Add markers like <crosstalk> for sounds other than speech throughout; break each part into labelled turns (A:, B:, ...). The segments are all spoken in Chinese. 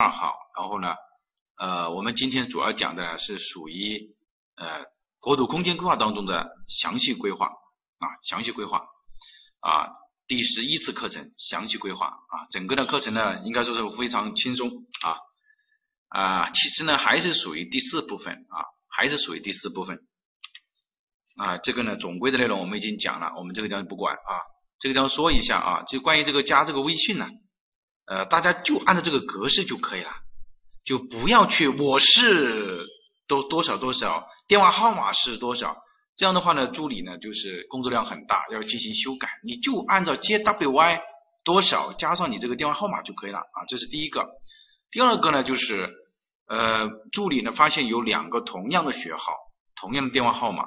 A: 二号，然后呢，呃，我们今天主要讲的是属于呃国土空间规划当中的详细规划。啊，详细规划啊，第十一次课程详细规划。啊，整个的课程呢应该说是非常轻松。啊啊，其实呢还是属于第四部分。啊，还是属于第四部分。啊，这个呢总归的内容我们已经讲了，我们这个地方不管。啊，这个地方说一下啊，就关于这个加这个微信呢。呃，大家就按照这个格式就可以了，就不要去我是多多少多少，电话号码是多少，这样的话呢，助理呢就是工作量很大，要进行修改，你就按照 JWY 多少加上你这个电话号码就可以了啊，这是第一个。第二个呢，就是呃，助理呢发现有两个同样的学号，同样的电话号码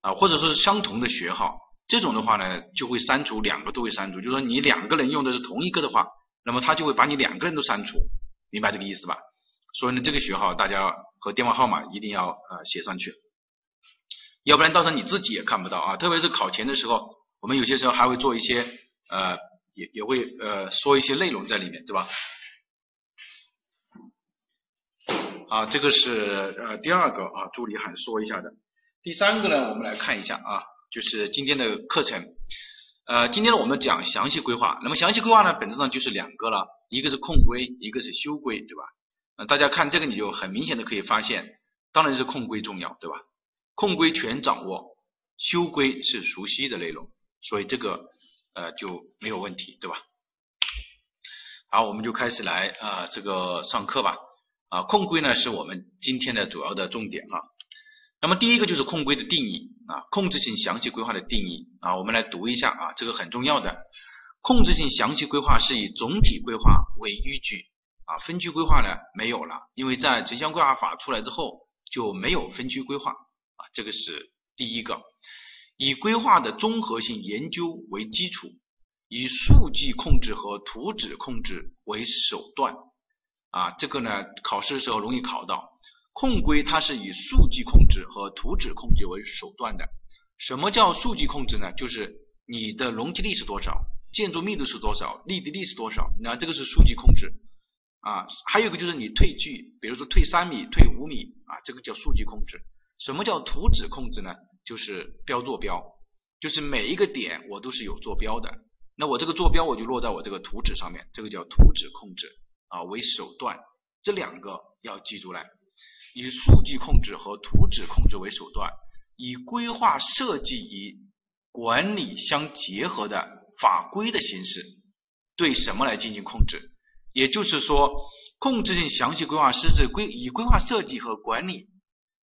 A: 啊，或者说是相同的学号，这种的话呢，就会删除两个都会删除，就是说你两个人用的是同一个的话。那么他就会把你两个人都删除，明白这个意思吧？所以呢，这个学号大家和电话号码一定要呃写上去，要不然到时候你自己也看不到啊。特别是考前的时候，我们有些时候还会做一些呃，也也会呃说一些内容在里面，对吧？啊，这个是呃第二个啊，助理喊说一下的。第三个呢，我们来看一下啊，就是今天的课程。呃，今天呢我们讲详细规划，那么详细规划呢本质上就是两个了，一个是控规，一个是修规，对吧？呃，大家看这个你就很明显的可以发现，当然是控规重要，对吧？控规全掌握，修规是熟悉的内容，所以这个呃就没有问题，对吧？好，我们就开始来啊这个上课吧。啊，控规呢是我们今天的主要的重点啊。那么第一个就是控规的定义啊，控制性详细规划的定义啊，我们来读一下啊，这个很重要的。控制性详细规划是以总体规划为依据啊，分区规划呢没有了，因为在城乡规划法出来之后就没有分区规划啊，这个是第一个。以规划的综合性研究为基础，以数据控制和图纸控制为手段啊，这个呢考试的时候容易考到。控规它是以数据控制和图纸控制为手段的。什么叫数据控制呢？就是你的容积率是多少，建筑密度是多少，立地率是多少，那这个是数据控制啊。还有一个就是你退距，比如说退三米、退五米啊，这个叫数据控制。什么叫图纸控制呢？就是标坐标，就是每一个点我都是有坐标的，那我这个坐标我就落在我这个图纸上面，这个叫图纸控制啊为手段，这两个要记住来。以数据控制和图纸控制为手段，以规划设计与管理相结合的法规的形式，对什么来进行控制？也就是说，控制性详细规划是指规以规划设计和管理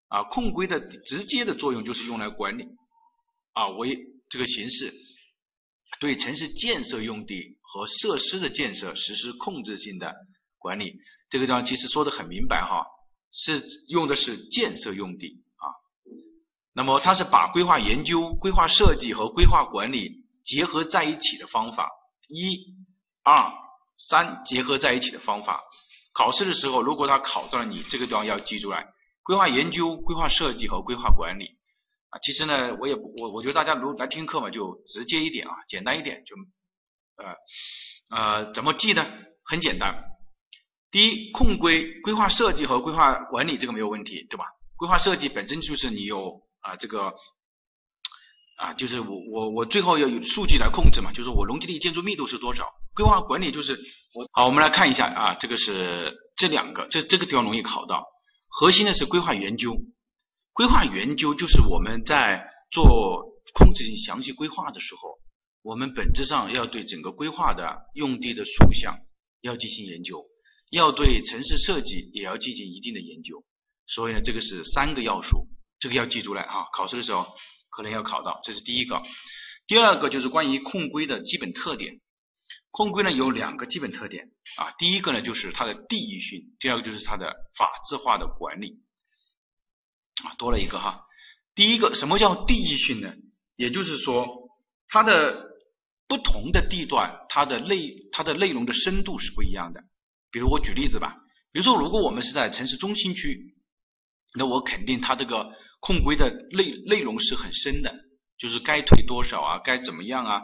A: 啊控规的直接的作用就是用来管理啊为这个形式，对城市建设用地和设施的建设实施控制性的管理。这个地方其实说的很明白哈。是用的是建设用地啊，那么它是把规划研究、规划设计和规划管理结合在一起的方法，一、二、三结合在一起的方法。考试的时候，如果他考到了你这个地方要记住来，规划研究、规划设计和规划管理啊。其实呢，我也我我觉得大家如来听课嘛，就直接一点啊，简单一点就呃呃怎么记呢？很简单。第一，控规规划设计和规划管理这个没有问题，对吧？规划设计本身就是你有啊这个啊，就是我我我最后要有数据来控制嘛，就是我容积率、建筑密度是多少？规划管理就是我好，我们来看一下啊，这个是这两个，这这个地方容易考到。核心的是规划研究，规划研究就是我们在做控制性详细规划的时候，我们本质上要对整个规划的用地的数项要进行研究。要对城市设计也要进行一定的研究，所以呢，这个是三个要素，这个要记住来哈，考试的时候可能要考到，这是第一个。第二个就是关于控规的基本特点，控规呢有两个基本特点啊，第一个呢就是它的地域性，第二个就是它的法制化的管理啊，多了一个哈。第一个什么叫地域性呢？也就是说它的不同的地段，它的内它的内容的深度是不一样的。比如我举例子吧，比如说如果我们是在城市中心区，那我肯定它这个控规的内内容是很深的，就是该退多少啊，该怎么样啊，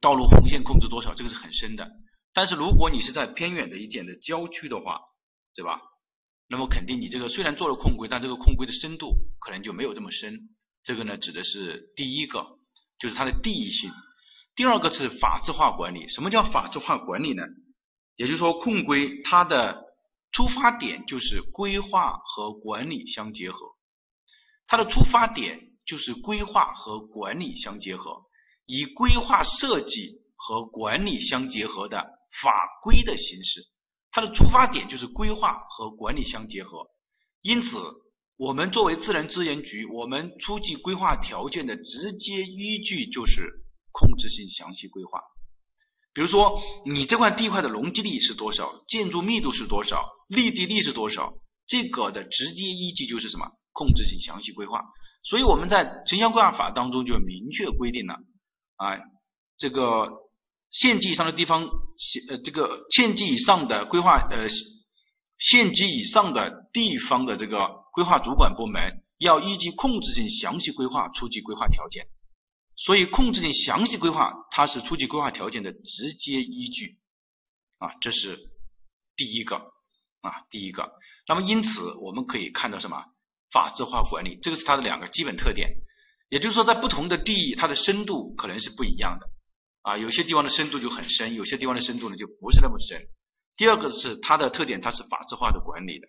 A: 道路红线控制多少，这个是很深的。但是如果你是在偏远的一点的郊区的话，对吧？那么肯定你这个虽然做了控规，但这个控规的深度可能就没有这么深。这个呢指的是第一个，就是它的地域性。第二个是法制化管理。什么叫法制化管理呢？也就是说控规它的出发点就是规划和管理相结合，它的出发点就是规划和管理相结合，以规划设计和管理相结合的法规的形式。它的出发点就是规划和管理相结合，因此我们作为自然资源局，我们出具规划条件的直接依据就是控制性详细规划。比如说，你这块地块的容积率是多少，建筑密度是多少，立地率是多少，这个的直接依据就是什么？控制性详细规划。所以我们在城乡规划法当中就明确规定了啊，这个。县级以上的地方，呃这个县级以上的规划呃县级以上的地方的这个规划主管部门要依据控制性详细规划出具规划条件，所以控制性详细规划它是初级规划条件的直接依据啊，这是第一个啊第一个。那么因此我们可以看到什么？法制化管理，这个是它的两个基本特点。也就是说，在不同的地域，它的深度可能是不一样的。啊，有些地方的深度就很深，有些地方的深度呢就不是那么深。第二个是它的特点，它是法制化的管理的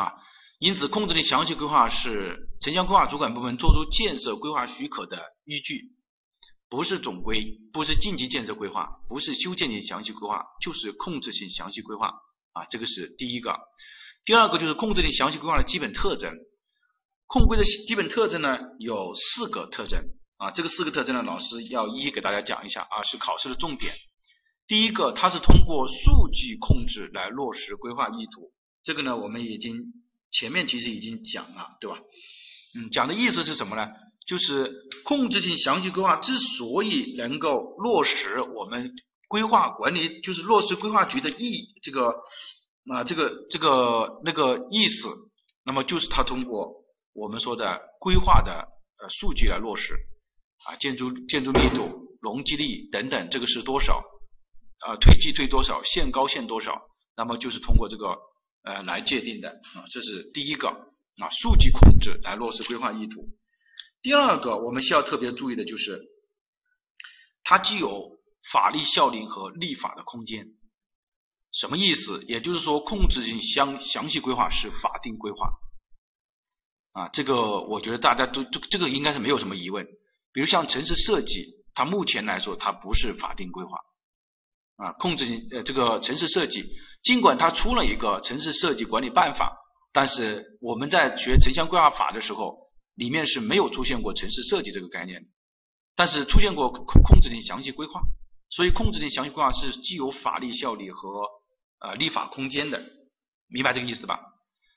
A: 啊，因此控制的详细规划是城乡规划主管部门作出建设规划许可的依据，不是总规，不是晋级建设规划，不是修建性详细规划，就是控制性详细规划啊，这个是第一个。第二个就是控制性详细规划的基本特征，控规的基本特征呢有四个特征。啊，这个四个特征呢，老师要一一给大家讲一下啊，是考试的重点。第一个，它是通过数据控制来落实规划意图，这个呢，我们已经前面其实已经讲了，对吧？嗯，讲的意思是什么呢？就是控制性详细规划之所以能够落实我们规划管理，就是落实规划局的意这个啊这个这个那个意思，那么就是它通过我们说的规划的呃数据来落实。啊，建筑建筑密度、容积率等等，这个是多少？啊，推计推多少？限高限多少？那么就是通过这个呃来界定的啊，这是第一个啊，数据控制来落实规划意图。第二个我们需要特别注意的就是，它具有法律效力和立法的空间。什么意思？也就是说，控制性详详细规划是法定规划啊，这个我觉得大家都这这个应该是没有什么疑问。比如像城市设计，它目前来说它不是法定规划啊，控制性呃这个城市设计，尽管它出了一个城市设计管理办法，但是我们在学城乡规划法的时候，里面是没有出现过城市设计这个概念，但是出现过控控制性详细规划，所以控制性详细规划是既有法律效力和呃立法空间的，明白这个意思吧？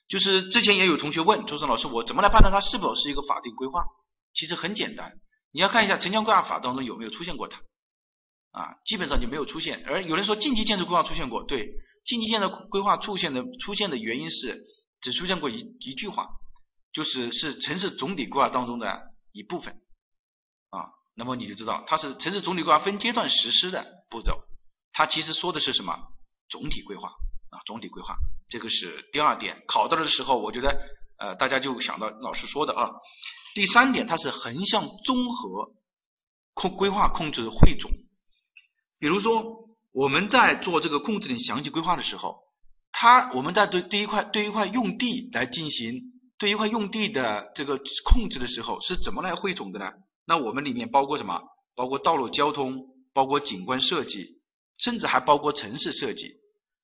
A: 就是之前也有同学问周生老师，我怎么来判断它是否是一个法定规划？其实很简单。你要看一下城乡规划法当中有没有出现过它，啊，基本上就没有出现。而有人说近期建筑规划出现过，对，晋级建设规划出现的出现的原因是只出现过一一句话，就是是城市总体规划当中的一部分，啊，那么你就知道它是城市总体规划分阶段实施的步骤，它其实说的是什么？总体规划啊，总体规划，这个是第二点。考到的时候，我觉得呃大家就想到老师说的啊。第三点，它是横向综合控规划控制汇总。比如说，我们在做这个控制的详细规划的时候，它我们在对对一块对一块用地来进行对一块用地的这个控制的时候，是怎么来汇总的呢？那我们里面包括什么？包括道路交通，包括景观设计，甚至还包括城市设计。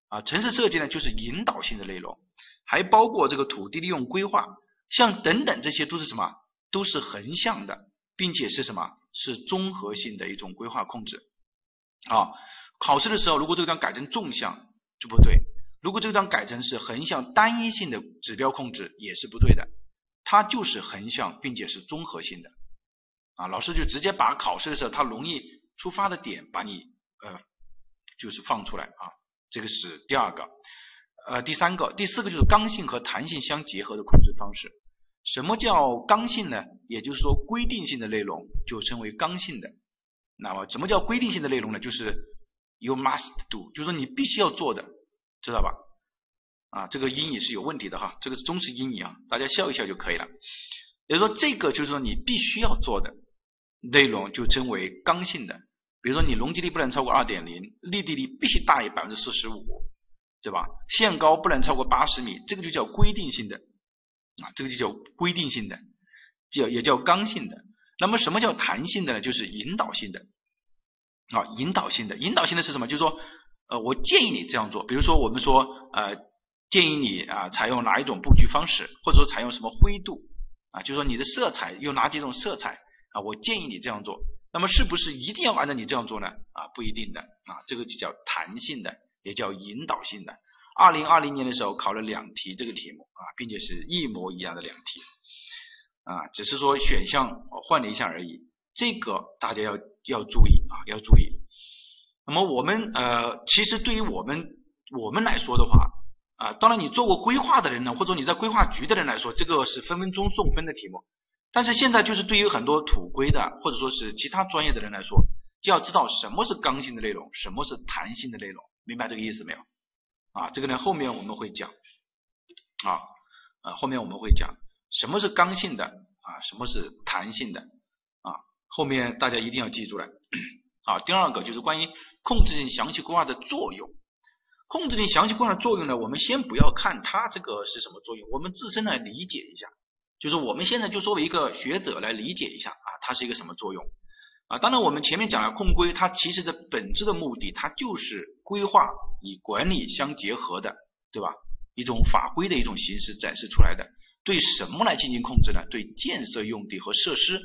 A: 啊，城市设计呢，就是引导性的内容，还包括这个土地利用规划，像等等这些都是什么？都是横向的，并且是什么？是综合性的一种规划控制。啊，考试的时候，如果这个地方改成纵向就不对；如果这个地方改成是横向单一性的指标控制，也是不对的。它就是横向，并且是综合性的。啊，老师就直接把考试的时候它容易出发的点，把你呃就是放出来啊。这个是第二个。呃，第三个、第四个就是刚性和弹性相结合的控制方式。什么叫刚性呢？也就是说，规定性的内容就称为刚性的。那么，什么叫规定性的内容呢？就是，you must do，就是说你必须要做的，知道吧？啊，这个英语是有问题的哈，这个是中式英语啊，大家笑一笑就可以了。也就说，这个就是说你必须要做的内容就称为刚性的。比如说你容积率不能超过二点零，立地率必须大于百分之四十五，对吧？限高不能超过八十米，这个就叫规定性的啊，这个就叫规定性的，叫也叫刚性的。那么什么叫弹性的呢？就是引导性的啊，引导性的，引导性的是什么？就是说，呃，我建议你这样做。比如说我们说，呃，建议你啊，采用哪一种布局方式，或者说采用什么灰度啊，就是说你的色彩用哪几种色彩啊？我建议你这样做。那么是不是一定要按照你这样做呢？啊，不一定的啊，这个就叫弹性的，也叫引导性的。二零二零年的时候考了两题这个题目啊，并且是一模一样的两题。啊，只是说选项换了一下而已，这个大家要要注意啊，要注意。那么我们呃，其实对于我们我们来说的话啊，当然你做过规划的人呢，或者你在规划局的人来说，这个是分分钟送分的题目。但是现在就是对于很多土规的或者说是其他专业的人来说，就要知道什么是刚性的内容，什么是弹性的内容，明白这个意思没有？啊，这个呢后面我们会讲啊，啊后面我们会讲。什么是刚性的啊？什么是弹性的？后面大家一定要记住了。好，第二个就是关于控制性详细规划的作用。控制性详细规划的作用呢，我们先不要看它这个是什么作用，我们自身来理解一下。就是我们现在就作为一个学者来理解一下啊，它是一个什么作用啊？当然，我们前面讲了控规，它其实的本质的目的，它就是规划与管理相结合的，对吧？一种法规的一种形式展示出来的。对什么来进行控制呢？对建设用地和设施，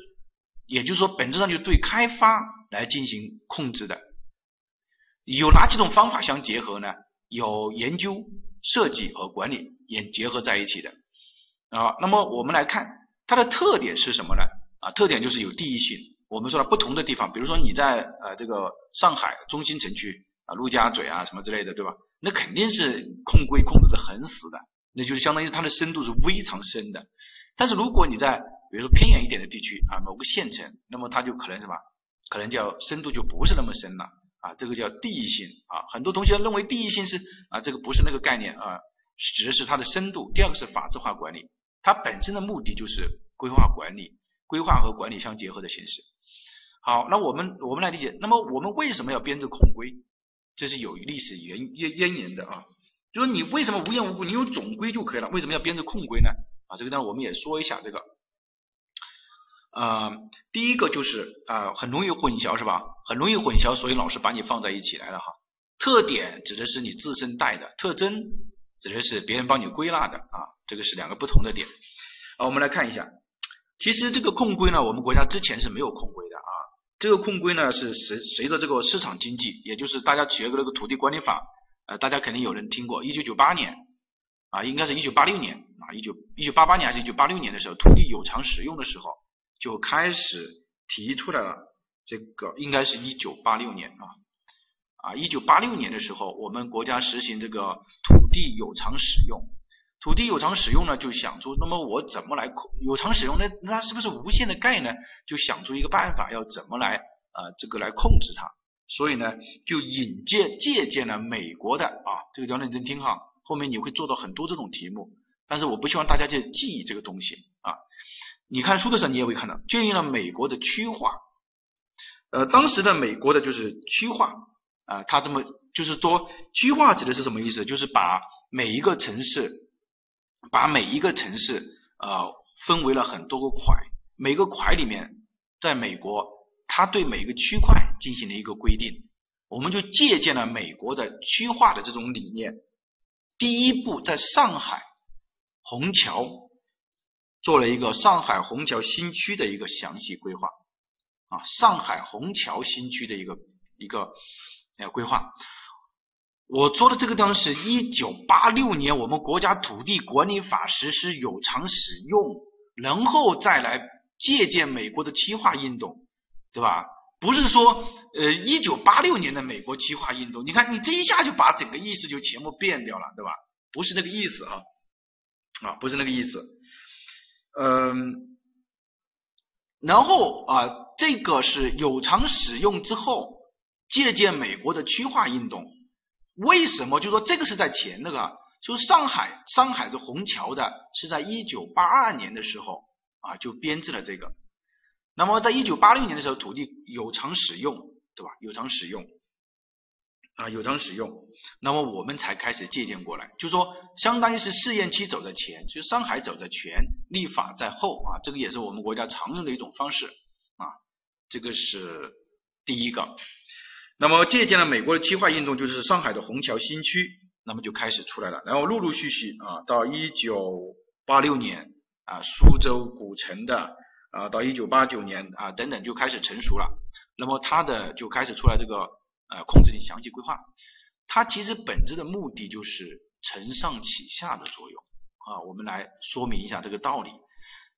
A: 也就是说，本质上就对开发来进行控制的。有哪几种方法相结合呢？有研究、设计和管理也结合在一起的啊。那么我们来看它的特点是什么呢？啊，特点就是有地域性。我们说了不同的地方，比如说你在呃这个上海中心城区啊，陆家嘴啊什么之类的，对吧？那肯定是控规控制的很死的。那就是相当于它的深度是非常深的，但是如果你在比如说偏远一点的地区啊，某个县城，那么它就可能什么，可能叫深度就不是那么深了啊，这个叫地域性啊，很多同学认为地域性是啊，这个不是那个概念啊，指的是它的深度。第二个是法制化管理，它本身的目的就是规划管理，规划和管理相结合的形式。好，那我们我们来理解，那么我们为什么要编制控规？这是有历史原渊渊源的啊。就说你为什么无缘无故你有总规就可以了？为什么要编制控规呢？啊，这个呢我们也说一下这个。呃，第一个就是啊，很容易混淆是吧？很容易混淆，所以老师把你放在一起来了哈。特点指的是你自身带的，特征指的是别人帮你归纳的啊，这个是两个不同的点。啊，我们来看一下，其实这个控规呢，我们国家之前是没有控规的啊。这个控规呢是随随着这个市场经济，也就是大家学过那个土地管理法。呃，大家肯定有人听过，一九九八年啊，应该是一九八六年啊，一九一九八八年还是一九八六年的时候，土地有偿使用的时候就开始提出来了。这个应该是一九八六年啊啊，一九八六年的时候，我们国家实行这个土地有偿使用。土地有偿使用呢，就想出那么我怎么来控有偿使用？那那是不是无限的盖呢？就想出一个办法，要怎么来呃这个来控制它？所以呢，就引介借鉴了美国的啊，这个要认真听哈，后面你会做到很多这种题目，但是我不希望大家去记忆这个东西啊。你看书的时候你也会看到，借鉴了美国的区划，呃，当时的美国的就是区划啊，它这么就是说区划指的是什么意思？就是把每一个城市，把每一个城市呃分为了很多个块，每个块里面，在美国，它对每个区块。进行了一个规定，我们就借鉴了美国的区划的这种理念。第一步，在上海虹桥做了一个上海虹桥新区的一个详细规划啊，上海虹桥新区的一个一个呃规划。我说的这个地方是一九八六年我们国家土地管理法实施有偿使用，然后再来借鉴美国的区划运动，对吧？不是说，呃，一九八六年的美国计划运动，你看你这一下就把整个意思就全部变掉了，对吧？不是那个意思啊，啊，不是那个意思，嗯，然后啊，这个是有偿使用之后，借鉴美国的区划运动。为什么？就说这个是在前那个，就上海上海的虹桥的是在一九八二年的时候啊就编制了这个。那么在一九八六年的时候，土地有偿使用，对吧？有偿使用啊，有偿使用。那么我们才开始借鉴过来，就说相当于是试验期走在前，就上海走在前，立法在后啊。这个也是我们国家常用的一种方式啊。这个是第一个。那么借鉴了美国的区划运动，就是上海的虹桥新区，那么就开始出来了。然后陆陆续续啊，到一九八六年啊，苏州古城的。啊，到一九八九年啊等等就开始成熟了，那么它的就开始出来这个呃控制性详细规划，它其实本质的目的就是承上启下的作用啊，我们来说明一下这个道理，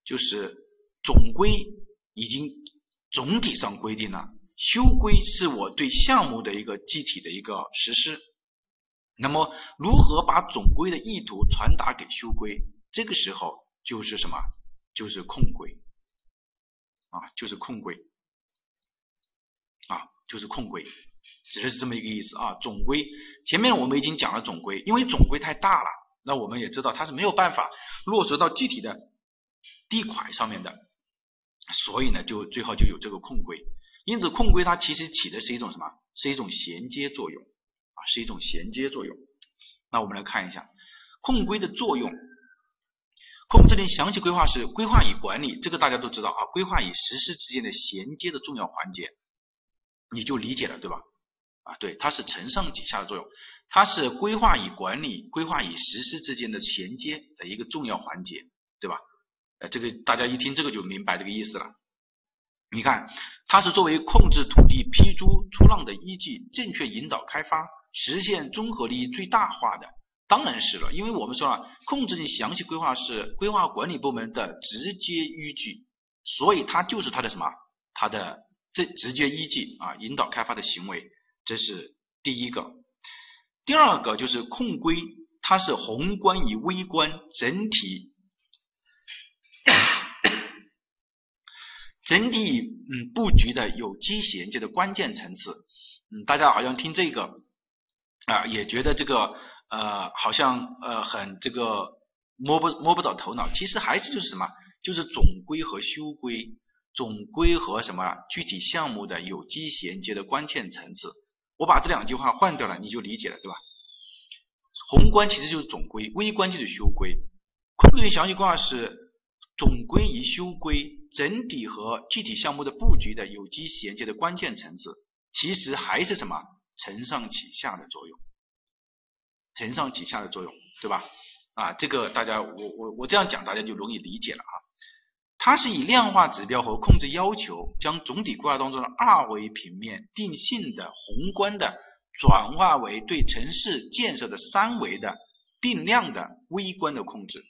A: 就是总规已经总体上规定了，修规是我对项目的一个具体的一个实施，那么如何把总规的意图传达给修规，这个时候就是什么？就是控规。啊，就是控规，啊，就是控规，只是这么一个意思啊。总规前面我们已经讲了总规，因为总规太大了，那我们也知道它是没有办法落实到具体的地块上面的，所以呢，就最后就有这个控规。因此，控规它其实起的是一种什么？是一种衔接作用啊，是一种衔接作用。那我们来看一下控规的作用。控制令详细规划是规划与管理，这个大家都知道啊。规划与实施之间的衔接的重要环节，你就理解了对吧？啊，对，它是承上启下的作用，它是规划与管理、规划与实施之间的衔接的一个重要环节，对吧？呃，这个大家一听这个就明白这个意思了。你看，它是作为控制土地批租出让的依据，正确引导开发，实现综合利益最大化的。当然是了，因为我们说了，控制性详细规划是规划管理部门的直接依据，所以它就是它的什么？它的这直接依据啊，引导开发的行为，这是第一个。第二个就是控规，它是宏观与微观整体整体嗯布局的有机衔接的关键层次。嗯，大家好像听这个啊，也觉得这个。呃，好像呃很这个摸不摸不着头脑，其实还是就是什么，就是总规和修规，总规和什么具体项目的有机衔接的关键层次。我把这两句话换掉了，你就理解了，对吧？宏观其实就是总规，微观就是修规。控制性详细规划是总规与修规整体和具体项目的布局的有机衔接的关键层次，其实还是什么承上启下的作用。承上启下的作用，对吧？啊，这个大家我我我这样讲，大家就容易理解了啊。它是以量化指标和控制要求，将总体规划当中的二维平面定性的宏观的，转化为对城市建设的三维的定量的微观的控制。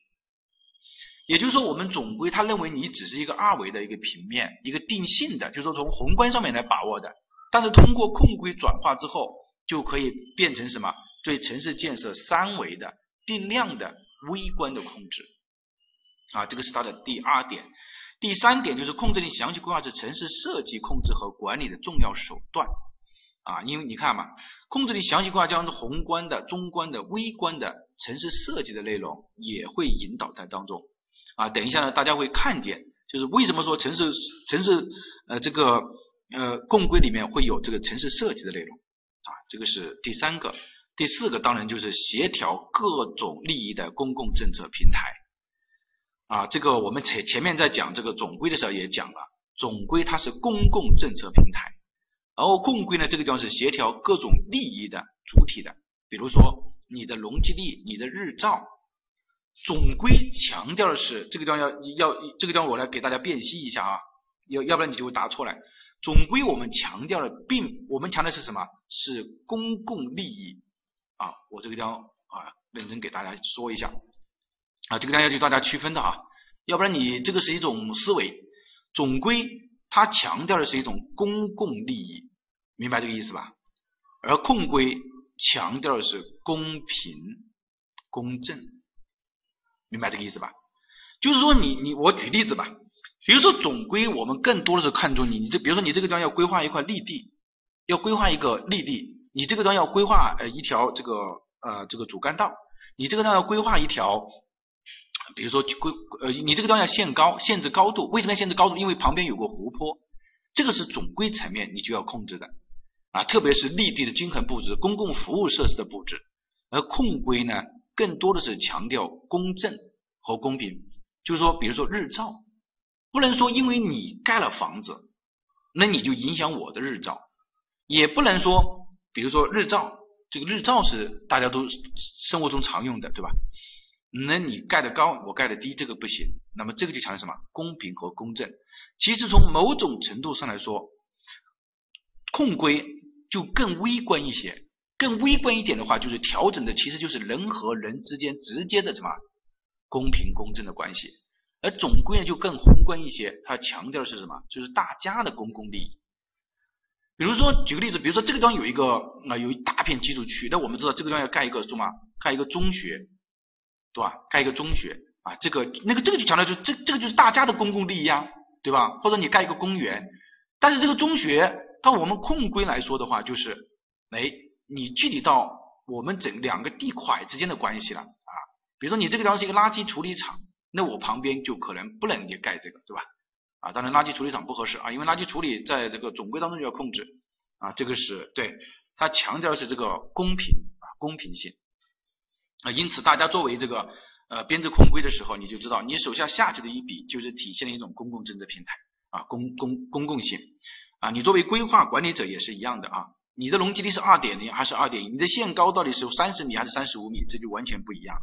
A: 也就是说，我们总规他认为你只是一个二维的一个平面，一个定性的，就是说从宏观上面来把握的，但是通过控规转化之后，就可以变成什么？对城市建设三维的定量的微观的控制，啊，这个是它的第二点。第三点就是控制性详细规划是城市设计控制和管理的重要手段，啊，因为你看嘛，控制性详细规划将宏观的、中观的、微观的城市设计的内容也会引导在当中，啊，等一下呢，大家会看见，就是为什么说城市城市呃这个呃共规里面会有这个城市设计的内容，啊，这个是第三个。第四个当然就是协调各种利益的公共政策平台，啊，这个我们前前面在讲这个总规的时候也讲了，总规它是公共政策平台，然后共规呢这个地方是协调各种利益的主体的，比如说你的容积率、你的日照，总规强调的是这个地方要要这个地方我来给大家辨析一下啊，要要不然你就会答错了，总规我们强调的并我们强调是什么？是公共利益。啊，我这个地方啊，认真给大家说一下啊，这个地方要去大家区分的啊，要不然你这个是一种思维，总规它强调的是一种公共利益，明白这个意思吧？而控规强调的是公平公正，明白这个意思吧？就是说你你我举例子吧，比如说总规我们更多的是看重你你这比如说你这个地方要规划一块绿地，要规划一个绿地，你这个地方要规划呃一条这个呃这个主干道，你这个地方要规划一条，比如说规呃你这个地方要限高，限制高度，为什么要限制高度？因为旁边有个湖泊，这个是总规层面你就要控制的啊，特别是绿地的均衡布置、公共服务设施的布置，而控规呢更多的是强调公正和公平，就是说比如说日照，不能说因为你盖了房子，那你就影响我的日照。也不能说，比如说日照，这个日照是大家都生活中常用的，对吧？那你盖的高，我盖的低，这个不行。那么这个就强调什么？公平和公正。其实从某种程度上来说，控规就更微观一些。更微观一点的话，就是调整的其实就是人和人之间直接的什么公平公正的关系。而总规呢就更宏观一些，它强调的是什么？就是大家的公共利益。比如说，举个例子，比如说这个地方有一个啊，有一大片居住区，那我们知道这个地方要盖一个什么？盖一个中学，对吧？盖一个中学啊，这个那个这个就强调就这这个就是大家的公共利益啊，对吧？或者你盖一个公园，但是这个中学到我们控规来说的话，就是哎，你具体到我们整两个地块之间的关系了啊。比如说你这个地方是一个垃圾处理厂，那我旁边就可能不能去盖这个，对吧？啊，当然垃圾处理厂不合适啊，因为垃圾处理在这个总规当中就要控制啊，这个是对，它强调的是这个公平啊，公平性啊，因此大家作为这个呃编制控规的时候，你就知道你手下下去的一笔就是体现了一种公共政策平台啊，公公公共性啊，你作为规划管理者也是一样的啊，你的容积率是二点零还是二点一，你的限高到底是三十米还是三十五米，这就完全不一样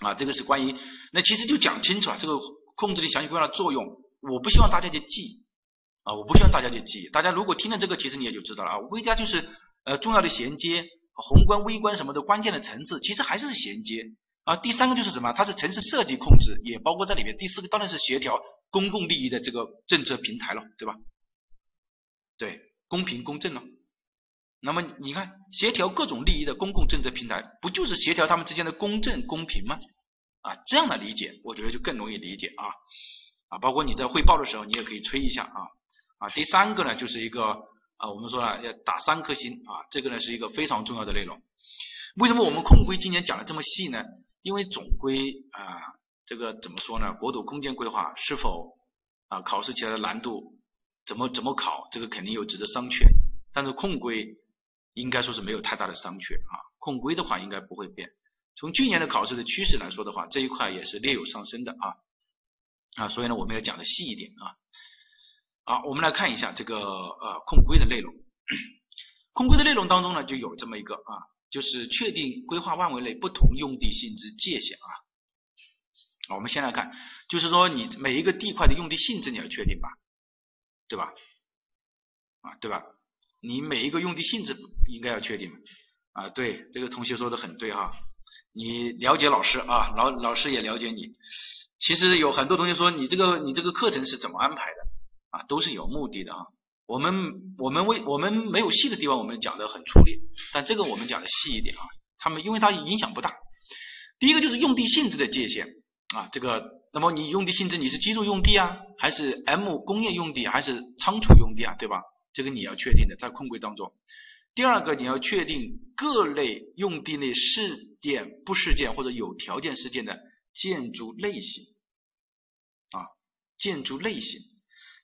A: 啊，这个是关于那其实就讲清楚了这个。控制力详细规划的作用，我不希望大家去记啊，我不希望大家去记。大家如果听了这个，其实你也就知道了啊。微加就是呃重要的衔接，宏观、微观什么的关键的层次，其实还是衔接啊。第三个就是什么？它是城市设计控制，也包括在里面。第四个当然是协调公共利益的这个政策平台了，对吧？对，公平公正了。那么你看，协调各种利益的公共政策平台，不就是协调他们之间的公正公平吗？啊，这样的理解，我觉得就更容易理解啊啊，包括你在汇报的时候，你也可以吹一下啊啊。第三个呢，就是一个啊，我们说了要打三颗星啊，这个呢是一个非常重要的内容。为什么我们控规今年讲的这么细呢？因为总规啊，这个怎么说呢？国土空间规划是否啊考试起来的难度怎么怎么考，这个肯定有值得商榷。但是控规应该说是没有太大的商榷啊，控规的话应该不会变。从去年的考试的趋势来说的话，这一块也是略有上升的啊啊，所以呢，我们要讲的细一点啊。好，我们来看一下这个呃控规的内容。<clears throat> 控规的内容当中呢，就有这么一个啊，就是确定规划范围内不同用地性质界限啊。我们先来看，就是说你每一个地块的用地性质你要确定吧，对吧？啊，对吧？你每一个用地性质应该要确定啊。对，这个同学说的很对哈。你了解老师啊，老老师也了解你。其实有很多同学说你这个你这个课程是怎么安排的啊？都是有目的的啊。我们我们为我们没有细的地方，我们讲的很粗略，但这个我们讲的细一点啊。他们因为它影响不大。第一个就是用地性质的界限啊，这个那么你用地性质你是居住用地啊，还是 M 工业用地，还是仓储用地啊，对吧？这个你要确定的，在控规当中。第二个，你要确定各类用地内事件、不事件或者有条件事件的建筑类型啊，建筑类型。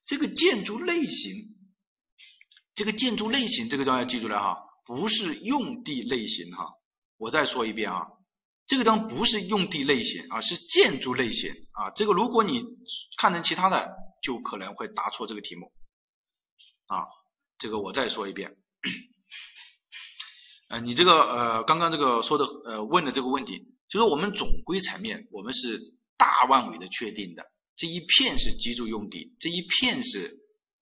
A: 这个建筑类型，这个建筑类型，这个地方要记住了哈，不是用地类型哈。我再说一遍啊，这个地方不是用地类型啊，是建筑类型啊。这个如果你看成其他的，就可能会答错这个题目啊。这个我再说一遍。呃，你这个呃，刚刚这个说的呃，问的这个问题，就是我们总规层面，我们是大范围的确定的，这一片是居住用地，这一片是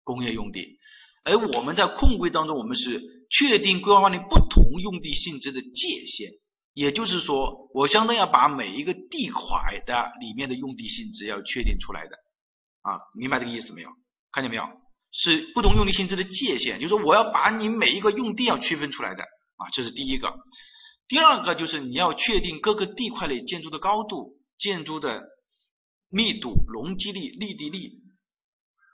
A: 工业用地，而我们在控规当中，我们是确定规划范围不同用地性质的界限，也就是说，我相当于要把每一个地块的里面的用地性质要确定出来的，啊，明白这个意思没有？看见没有？是不同用地性质的界限，就是说我要把你每一个用地要区分出来的。啊，这是第一个。第二个就是你要确定各个地块内建筑的高度、建筑的密度、容积率、立地率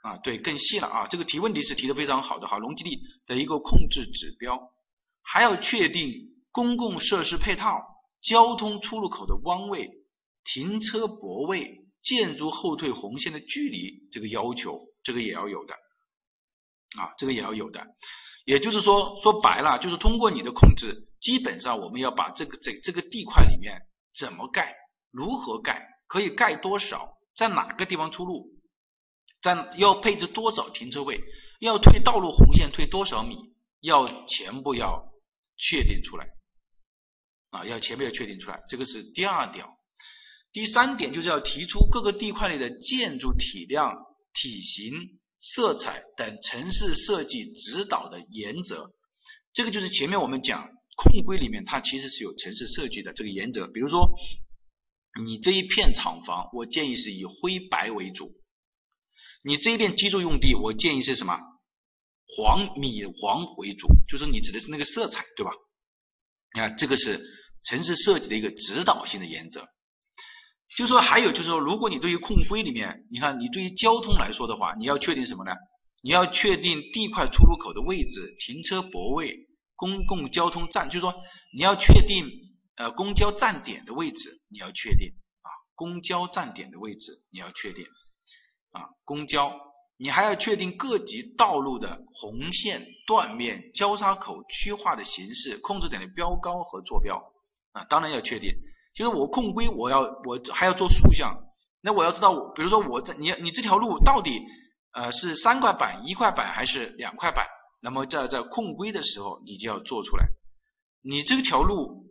A: 啊，对，更细了啊，这个提问题是提的非常好的哈，容积率的一个控制指标，还要确定公共设施配套、交通出入口的弯位、停车泊位、建筑后退红线的距离，这个要求，这个也要有的，啊，这个也要有的，也就是说，说白了，就是通过你的控制，基本上我们要把这个这这个地块里面怎么盖，如何盖，可以盖多少，在哪个地方出入。在要配置多少停车位？要推道路红线推多少米？要全部要确定出来啊！要全部要确定出来，这个是第二条。第三点就是要提出各个地块内的建筑体量、体型、色彩等城市设计指导的原则。这个就是前面我们讲控规里面它其实是有城市设计的这个原则。比如说你这一片厂房，我建议是以灰白为主。你这一片居住用地，我建议是什么？黄米黄为主，就是你指的是那个色彩，对吧？啊，这个是城市设计的一个指导性的原则。就说还有就是说，如果你对于控规里面，你看你对于交通来说的话，你要确定什么呢？你要确定地块出入口的位置、停车泊位、公共交通站，就是说你要确定呃公交站点的位置，你要确定啊，公交站点的位置你要确定。啊，公交，你还要确定各级道路的红线、断面、交叉口区划的形式、控制点的标高和坐标啊，当然要确定。就是我控规，我要我还要做竖向，那我要知道，比如说我在你你这条路到底呃是三块板、一块板还是两块板？那么在在控规的时候，你就要做出来。你这条路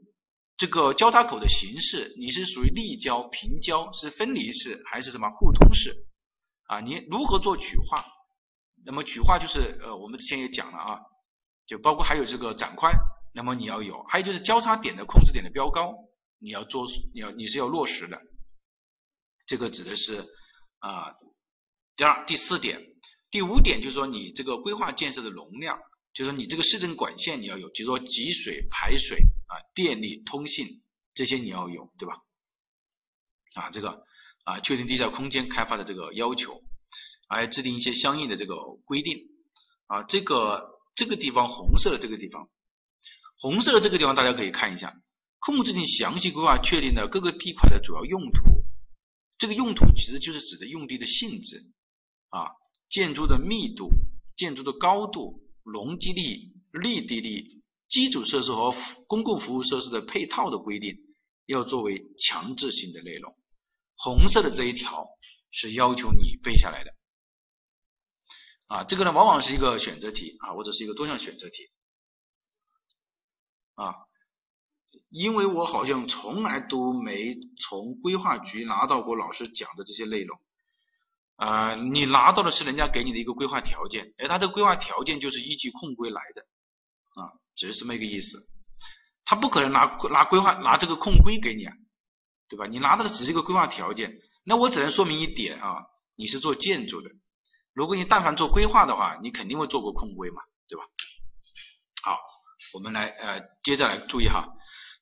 A: 这个交叉口的形式，你是属于立交、平交，是分离式还是什么互通式？啊，你如何做曲化？那么曲化就是呃，我们之前也讲了啊，就包括还有这个展宽，那么你要有，还有就是交叉点的控制点的标高，你要做，你要你是要落实的。这个指的是啊，第二、第四点，第五点就是说你这个规划建设的容量，就是说你这个市政管线你要有，比如说集水、排水啊、电力、通信这些你要有，对吧？啊，这个。啊，确定地下空间开发的这个要求，还制定一些相应的这个规定。啊，这个这个地方红色的这个地方，红色的这个地方大家可以看一下，控制性详细规划确定的各个地块的主要用途。这个用途其实就是指的用地的性质啊，建筑的密度、建筑的高度、容积率、绿地率、基础设施和公共服务设施的配套的规定，要作为强制性的内容。红色的这一条是要求你背下来的啊，这个呢往往是一个选择题啊，或者是一个多项选择题啊，因为我好像从来都没从规划局拿到过老师讲的这些内容啊，你拿到的是人家给你的一个规划条件，而他的规划条件就是依据控规来的啊，只是这么一个意思，他不可能拿拿规划拿这个控规给你啊。对吧？你拿到的只是一个规划条件，那我只能说明一点啊，你是做建筑的。如果你但凡做规划的话，你肯定会做过控规嘛，对吧？好，我们来呃接着来注意哈，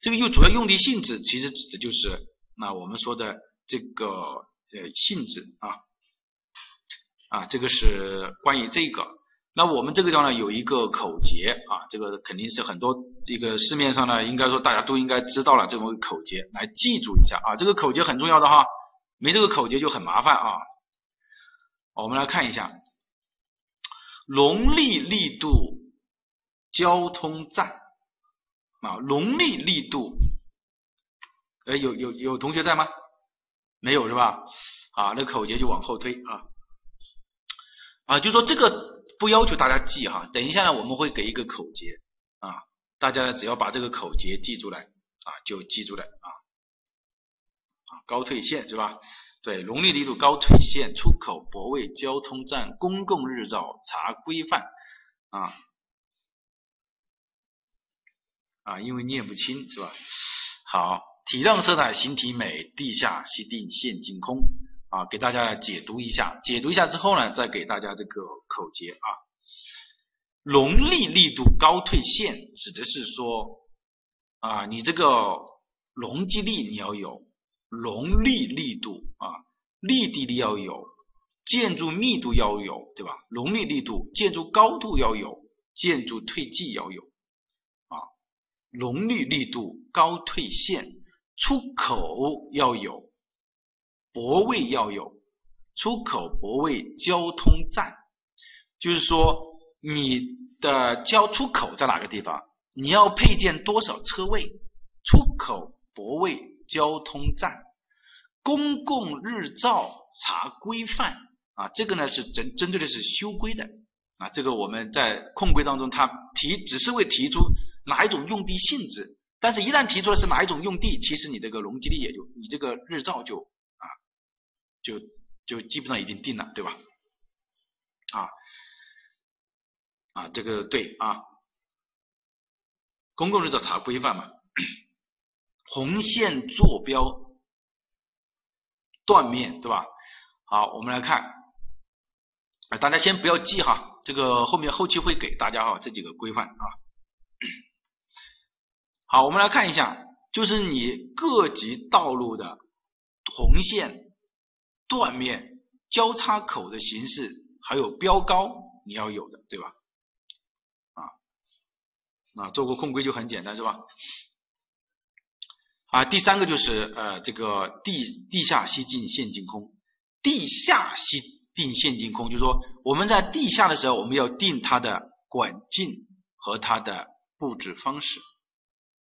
A: 这个用主要用地性质其实指的就是那我们说的这个呃性质啊啊，这个是关于这个。那我们这个地方呢有一个口诀啊，这个肯定是很多一个市面上呢，应该说大家都应该知道了这种口诀，来记住一下啊，这个口诀很重要的哈，没这个口诀就很麻烦啊。我们来看一下，农历力度交通站啊，农历力度，哎，有有有同学在吗？没有是吧？啊，那口诀就往后推啊，啊，就说这个。不要求大家记哈，等一下呢，我们会给一个口诀啊，大家呢只要把这个口诀记出来啊，就记住了啊啊，高退线是吧？对，农历力度高退线出口泊位交通站公共日照查规范啊啊，因为念不清是吧？好，体量色彩形体美，地下吸定线净空。啊，给大家解读一下，解读一下之后呢，再给大家这个口诀啊。农历力度高退线指的是说啊，你这个容积力你要有，农历力度啊，力地力要有，建筑密度要有，对吧？容力力度，建筑高度要有，建筑退迹要有，啊，容力力度高退线，出口要有，泊位要有，出口泊位交通站，就是说你的交出口在哪个地方，你要配建多少车位，出口泊位交通站，公共日照查规范。啊，这个呢是针针对的是修规的啊，这个我们在控规当中，它提只是会提出哪一种用地性质，但是一旦提出的是哪一种用地，其实你这个容积率也就你这个日照就就就基本上已经定了，对吧？啊啊，这个对啊，公共日照查规范嘛，红线坐标断面对吧？好，我们来看。啊，大家先不要记哈，这个后面后期会给大家哈这几个规范啊。好，我们来看一下，就是你各级道路的红线、断面、交叉口的形式，还有标高，你要有的，对吧？啊那，做过控规就很简单，是吧？啊，第三个就是呃，这个地地下吸进线进空，地下吸。定线进空，就是说我们在地下的时候，我们要定它的管径和它的布置方式，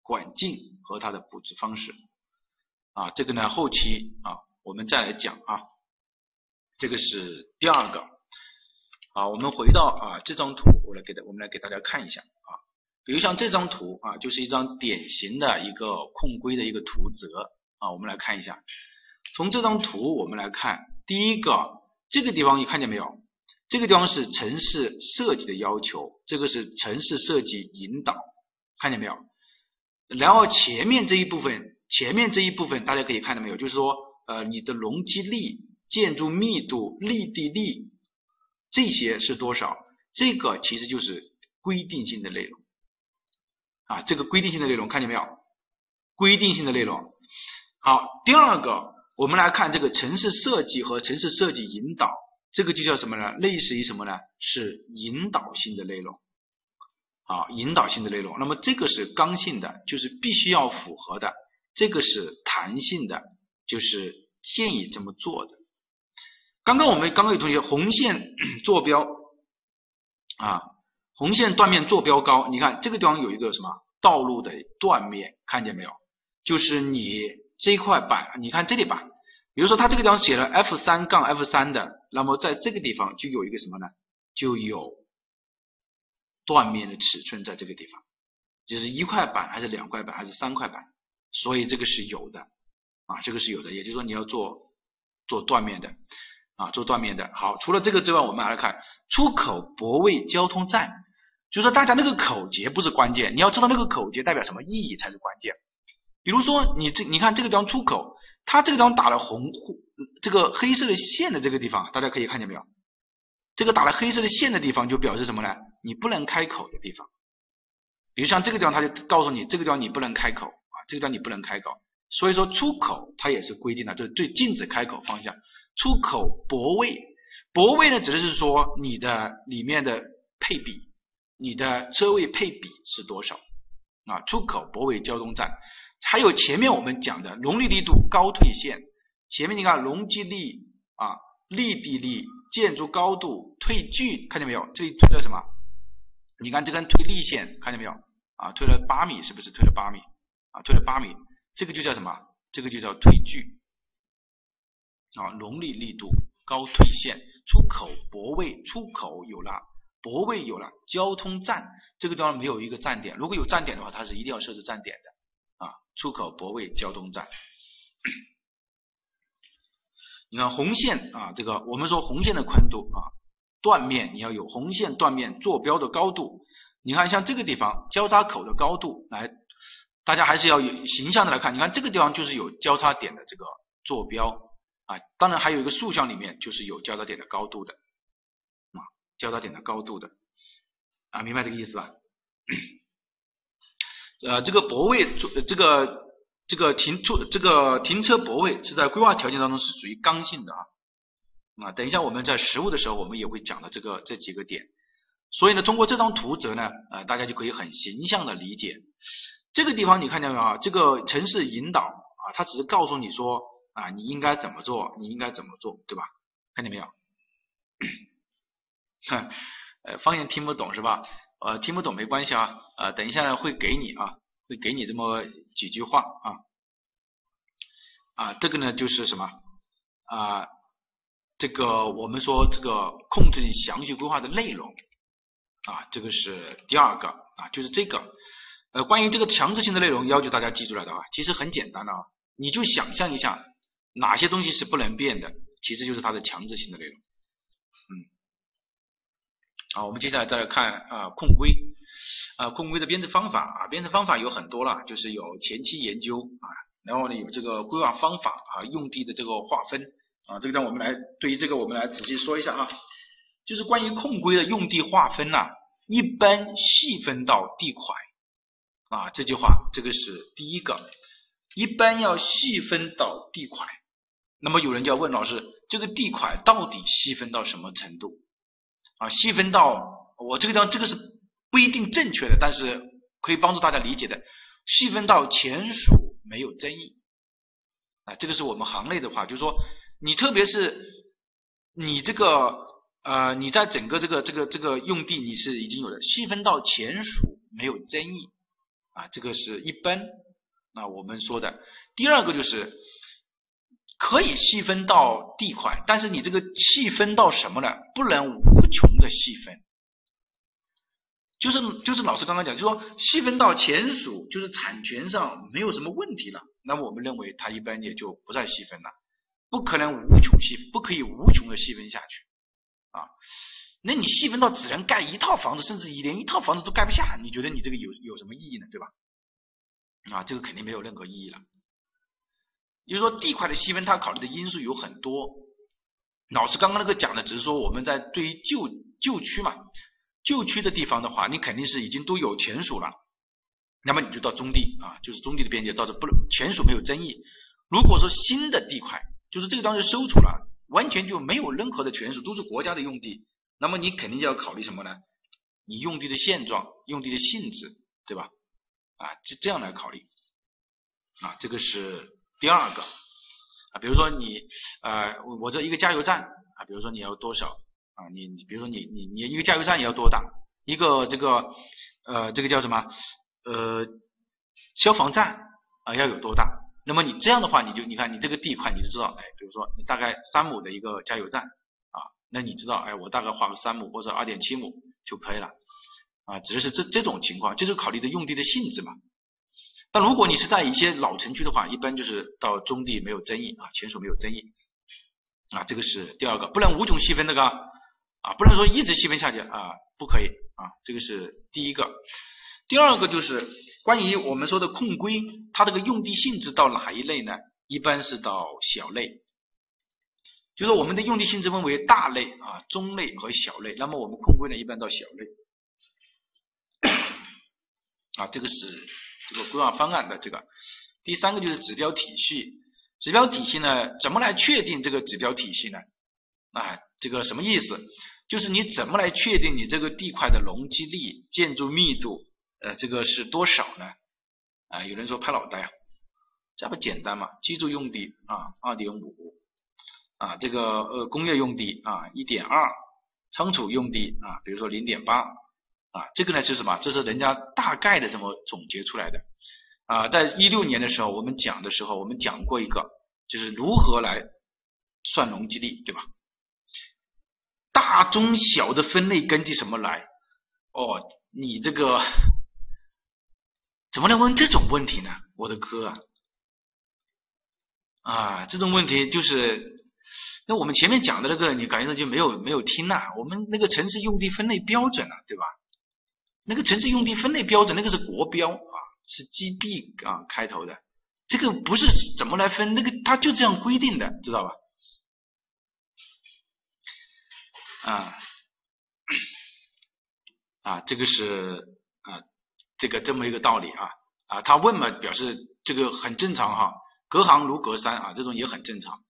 A: 管径和它的布置方式啊，这个呢后期啊我们再来讲啊，这个是第二个啊，我们回到啊这张图，我来给大我们来给大家看一下啊，比如像这张图啊，就是一张典型的一个控规的一个图则啊，我们来看一下，从这张图我们来看第一个。这个地方你看见没有？这个地方是城市设计的要求，这个是城市设计引导，看见没有？然后前面这一部分，前面这一部分大家可以看到没有？就是说，呃，你的容积率、建筑密度、立地力这些是多少？这个其实就是规定性的内容啊，这个规定性的内容看见没有？规定性的内容。好，第二个。我们来看这个城市设计和城市设计引导，这个就叫什么呢？类似于什么呢？是引导性的内容，啊，引导性的内容。那么这个是刚性的，就是必须要符合的；这个是弹性的，就是建议这么做的。刚刚我们刚刚有同学红线 <clears throat> 坐标啊，红线断面坐标高，你看这个地方有一个什么道路的断面，看见没有？就是你。这块板，你看这里吧，比如说它这个地方写了 F 三杠 F 三的，那么在这个地方就有一个什么呢？就有断面的尺寸在这个地方，就是一块板还是两块板还是三块板，所以这个是有的啊，这个是有的，也就是说你要做做断面的啊，做断面的。好，除了这个之外，我们来看出口泊位交通站，就是说大家那个口诀不是关键，你要知道那个口诀代表什么意义才是关键。比如说，你这你看这个地方出口，它这个地方打了红这个黑色的线的这个地方，大家可以看见没有？这个打了黑色的线的地方就表示什么呢？你不能开口的地方。比如像这个地方，它就告诉你这个地方你不能开口啊，这个地方你不能开口。所以说出口它也是规定的，就是对禁止开口方向。出口泊位，泊位呢指的是说你的里面的配比，你的车位配比是多少啊？出口泊位交通站。还有前面我们讲的容力力度高退线，前面你看容积力啊、立地力、建筑高度、退距，看见没有？这里推了什么？你看这根推力线，看见没有？啊，推了八米，是不是推了八米？啊，推了八米，这个就叫什么？这个就叫退距。啊，隆力力度高退线，出口泊位，出口有了，泊位有了，交通站这个地方没有一个站点，如果有站点的话，它是一定要设置站点的啊。出口泊位交通站，你看红线啊，这个我们说红线的宽度啊，断面你要有红线断面坐标的高度。你看像这个地方交叉口的高度，来，大家还是要有形象的来看。你看这个地方就是有交叉点的这个坐标啊，当然还有一个竖向里面就是有交叉点的高度的啊，交叉点的高度的啊，明白这个意思吧？<coughs> 呃，这个泊位，这个这个停出这个停车泊位是在规划条件当中是属于刚性的啊，啊，等一下我们在实物的时候，我们也会讲到这个这几个点。所以呢，通过这张图则呢，呃，大家就可以很形象的理解这个地方。你看见没有啊？这个城市引导啊，它只是告诉你说啊，你应该怎么做，你应该怎么做，对吧？看见没有？哼，呃，方言听不懂是吧？呃，听不懂没关系啊，呃，等一下会给你啊，会给你这么几句话啊。啊，这个呢就是什么啊？这个我们说这个控制你详细规划的内容啊，这个是第二个啊，就是这个呃，关于这个强制性的内容要求大家记住了的啊，其实很简单的啊，你就想象一下哪些东西是不能变的，其实就是它的强制性的内容。嗯，好，我们接下来再来看啊控规啊控规的编制方法啊，编制方法有很多了，就是有前期研究啊。然后呢，有这个规划方法啊，用地的这个划分啊，这个让我们来对于这个我们来仔细说一下啊，就是关于控规的用地划分呐，一般细分到地块啊，这句话这个是第一个，一般要细分到地块。那么有人就要问老师，这个地块到底细分到什么程度啊？细分到我这个地方这个是不一定正确的，但是可以帮助大家理解的，细分到前属。没有争议啊，这个是我们行内的话，就是说你特别是你这个呃，你在整个这个这个这个用地你是已经有了细分到前属没有争议啊，这个是一般那我们说的。第二个就是可以细分到地块，但是你这个细分到什么呢？不能无穷的细分。就是就是老师刚刚讲，就说细分到前属，就是产权上没有什么问题了，那么我们认为它一般也就不再细分了，不可能无穷细，不可以无穷的细分下去啊。那你细分到只能盖一套房子，甚至连一套房子都盖不下，你觉得你这个有有什么意义呢？对吧？啊，这个肯定没有任何意义了。也就是说，地块的细分，它考虑的因素有很多。老师刚刚那个讲的，只是说我们在对于旧旧区嘛。旧区的地方的话，你肯定是已经都有权属了，那么你就到中地啊，就是中地的边界，到这不能权属没有争议。如果说新的地块，就是这个当时收储了，完全就没有任何的权属，都是国家的用地，那么你肯定就要考虑什么呢？你用地的现状、用地的性质，对吧？啊，这这样来考虑啊，这个是第二个啊，比如说你呃，我这一个加油站啊，比如说你要多少？啊，你比如说你你你一个加油站也要多大？一个这个呃这个叫什么呃消防站啊要有多大？那么你这样的话，你就你看你这个地块你就知道，哎，比如说你大概三亩的一个加油站啊，那你知道，哎，我大概画个三亩或者二点七亩就可以了啊，只是这这种情况，就是考虑的用地的性质嘛。但如果你是在一些老城区的话，一般就是到中地没有争议啊，前属没有争议啊，这个是第二个，不能无穷细分那个。啊，不能说一直细分下去啊，不可以啊，这个是第一个。第二个就是关于我们说的控规，它这个用地性质到哪一类呢？一般是到小类，就是我们的用地性质分为大类啊、中类和小类。那么我们控规呢，一般到小类。<coughs> 啊，这个是这个规划方案的这个。第三个就是指标体系，指标体系呢，怎么来确定这个指标体系呢？啊，这个什么意思？就是你怎么来确定你这个地块的容积率、建筑密度，呃，这个是多少呢？啊，有人说拍脑袋啊，这不简单嘛？居住用地啊，二点五啊，这个呃工业用地啊，一点二，仓储用地啊，比如说零点八啊，这个呢是什么？这是人家大概的这么总结出来的啊。在一六年的时候，我们讲的时候，我们讲过一个，就是如何来算容积率，对吧？大中小的分类根据什么来？哦，你这个怎么能问这种问题呢？我的哥啊！啊，这种问题就是，那我们前面讲的那个，你感觉到就没有没有听呐？我们那个城市用地分类标准啊，对吧？那个城市用地分类标准，那个是国标啊，是 GB 啊开头的，这个不是怎么来分，那个它就这样规定的，知道吧？啊，啊，这个是啊，这个这么一个道理啊啊，他问嘛，表示这个很正常哈，隔行如隔山啊，这种也很正常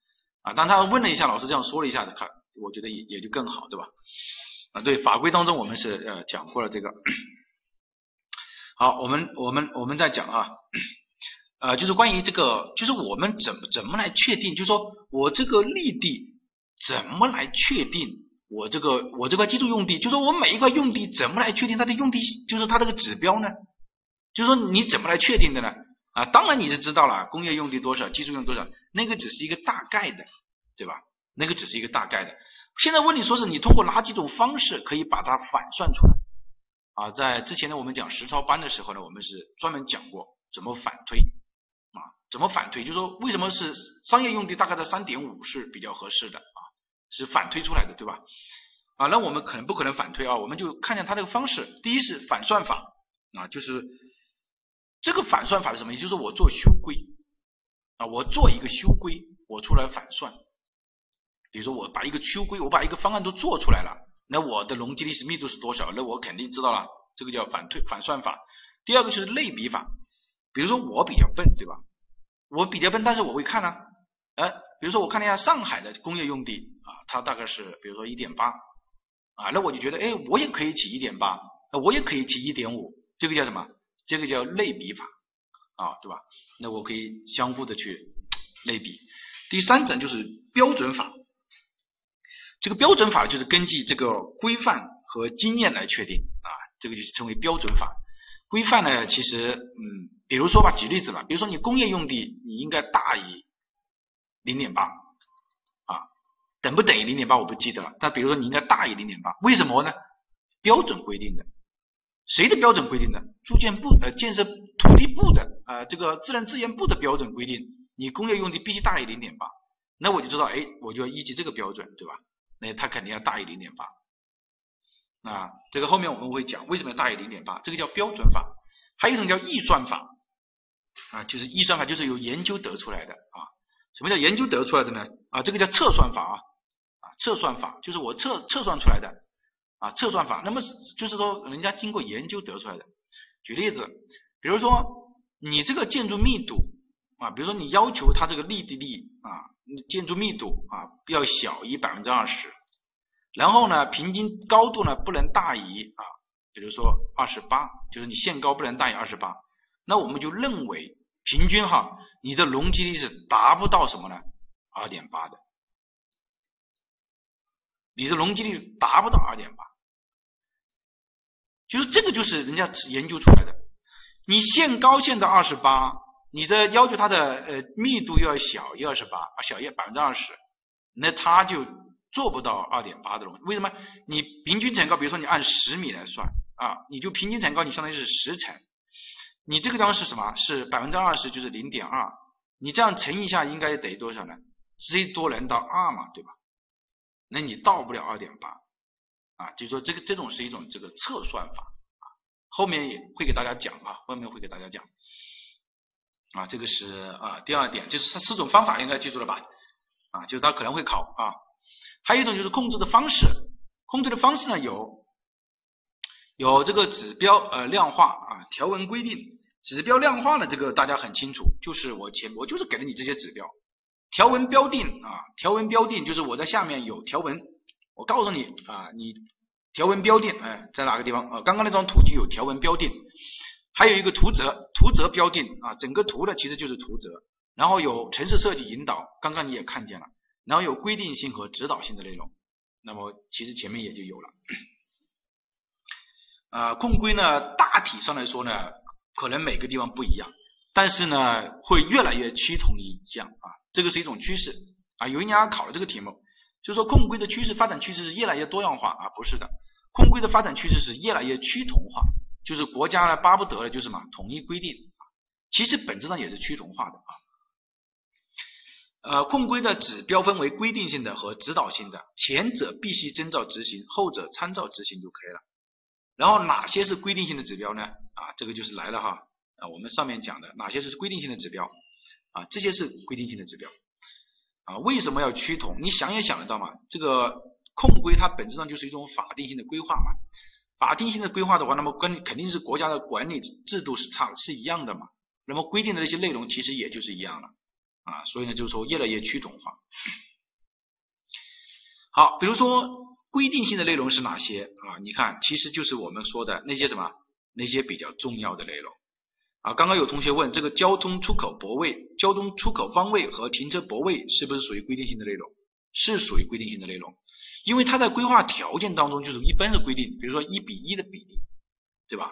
A: 啊。但他问了一下，老师这样说了一下，看我觉得也也就更好，对吧？啊，对，法规当中我们是呃讲过了这个。好，我们我们我们再讲啊，呃，就是关于这个，就是我们怎么怎么来确定，就是说我这个立地怎么来确定我这个我这块居住用地，就说我每一块用地怎么来确定它的用地，就是它这个指标呢？就是说你怎么来确定的呢？啊，当然你是知道了工业用地多少，居住用多少，那个只是一个大概的，对吧？那个只是一个大概的。现在问题说是你通过哪几种方式可以把它反算出来？啊，在之前呢，我们讲实操班的时候呢，我们是专门讲过怎么反推啊，怎么反推，就是说为什么是商业用地大概在三点五是比较合适的啊，是反推出来的，对吧？啊，那我们可能不可能反推啊？我们就看见它这个方式，第一是反算法啊，就是这个反算法是什么？也就是我做修规啊，我做一个修规，我出来反算，比如说我把一个修规，我把一个方案都做出来了。那我的容积历史密度是多少？那我肯定知道了，这个叫反推反算法。第二个就是类比法，比如说我比较笨，对吧？我比较笨，但是我会看呢，哎，比如说我看了一下上海的工业用地啊，它大概是比如说一点八啊，那我就觉得，哎，我也可以起一点八，那我也可以起一点五，这个叫什么？这个叫类比法啊，对吧？那我可以相互的去类比。第三种就是标准法。这个标准法就是根据这个规范和经验来确定啊，这个就称为标准法。规范呢，其实嗯，比如说吧，举例子吧，比如说你工业用地你应该大于零点八啊，等不等于零点八我不记得了，但比如说你应该大于零点八，为什么呢？标准规定的，谁的标准规定的？住建部呃建设土地部的呃这个自然资源部的标准规定，你工业用地必须大于零点八，那我就知道，哎，我就要依据这个标准，对吧？那它肯定要大于零点八，啊，这个后面我们会讲为什么要大于零点八，这个叫标准法，还有一种叫易算法，啊，就是易算法就是由研究得出来的啊，什么叫研究得出来的呢？啊，这个叫测算法啊，啊，测算法就是我测测算出来的啊，测算法，那么就是说人家经过研究得出来的。举例子，比如说你这个建筑密度啊，比如说你要求它这个立地力啊。建筑密度啊要小于百分之二十，然后呢，平均高度呢不能大于啊，比如说二十八，就是你限高不能大于二十八，那我们就认为平均哈，你的容积率是达不到什么呢？二点八的，你的容积率达不到二点八，就是这个就是人家研究出来的，你限高限到二十八。你的要求它的呃密度要小于二十八，小于百分之二十，那它就做不到二点八的容。为什么？你平均层高，比如说你按十米来算啊，你就平均层高，你相当于是十层，你这个地方是什么？是百分之二十，就是零点二。你这样乘一下，应该等于多少呢？最多能到二嘛，对吧？那你到不了二点八啊，就是说这个这种是一种这个测算法啊，后面也会给大家讲啊，后面会给大家讲。啊，这个是啊，第二点就是四四种方法应该记住了吧？啊，就是它可能会考啊。还有一种就是控制的方式，控制的方式呢有有这个指标呃量化啊，条文规定。指标量化呢，这个大家很清楚，就是我前我就是给了你这些指标，条文标定啊，条文标定就是我在下面有条文，我告诉你啊，你条文标定哎在哪个地方啊？刚刚那张图就有条文标定。还有一个图则，图则标定啊，整个图呢其实就是图则，然后有城市设计引导，刚刚你也看见了，然后有规定性和指导性的内容，那么其实前面也就有了。啊，控规呢大体上来说呢，可能每个地方不一样，但是呢会越来越趋同于一样啊，这个是一种趋势啊。有一年考了这个题目，就是说控规的趋势发展趋势是越来越多样化啊，不是的，控规的发展趋势是越来越趋同化。就是国家呢巴不得的就是嘛统一规定，其实本质上也是趋同化的啊。呃，控规的指标分为规定性的和指导性的，前者必须遵照执行，后者参照执行就可以了。然后哪些是规定性的指标呢？啊，这个就是来了哈啊，我们上面讲的哪些是规定性的指标啊？这些是规定性的指标啊。为什么要趋同？你想也想得到嘛，这个控规它本质上就是一种法定性的规划嘛。法定性的规划的话，那么跟肯定是国家的管理制度是差是一样的嘛，那么规定的那些内容其实也就是一样了啊，所以呢就是说越来越趋同化。好，比如说规定性的内容是哪些啊？你看，其实就是我们说的那些什么，那些比较重要的内容啊。刚刚有同学问，这个交通出口泊位、交通出口方位和停车泊位是不是属于规定性的内容？是属于规定性的内容，因为它在规划条件当中就是一般是规定，比如说一比一的比例，对吧？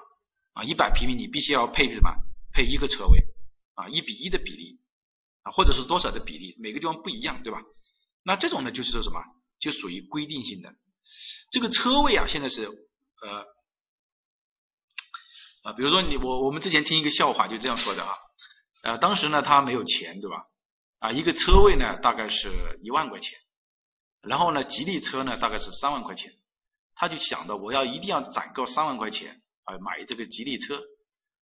A: 啊，一百平米你必须要配什么？配一个车位啊，一比一的比例啊，或者是多少的比例，每个地方不一样，对吧？那这种呢，就是说什么？就属于规定性的，这个车位啊，现在是呃啊，比如说你我我们之前听一个笑话就这样说的啊，呃，当时呢他没有钱对吧？啊，一个车位呢大概是一万块钱，然后呢吉利车呢大概是三万块钱，他就想到我要一定要攒够三万块钱啊买这个吉利车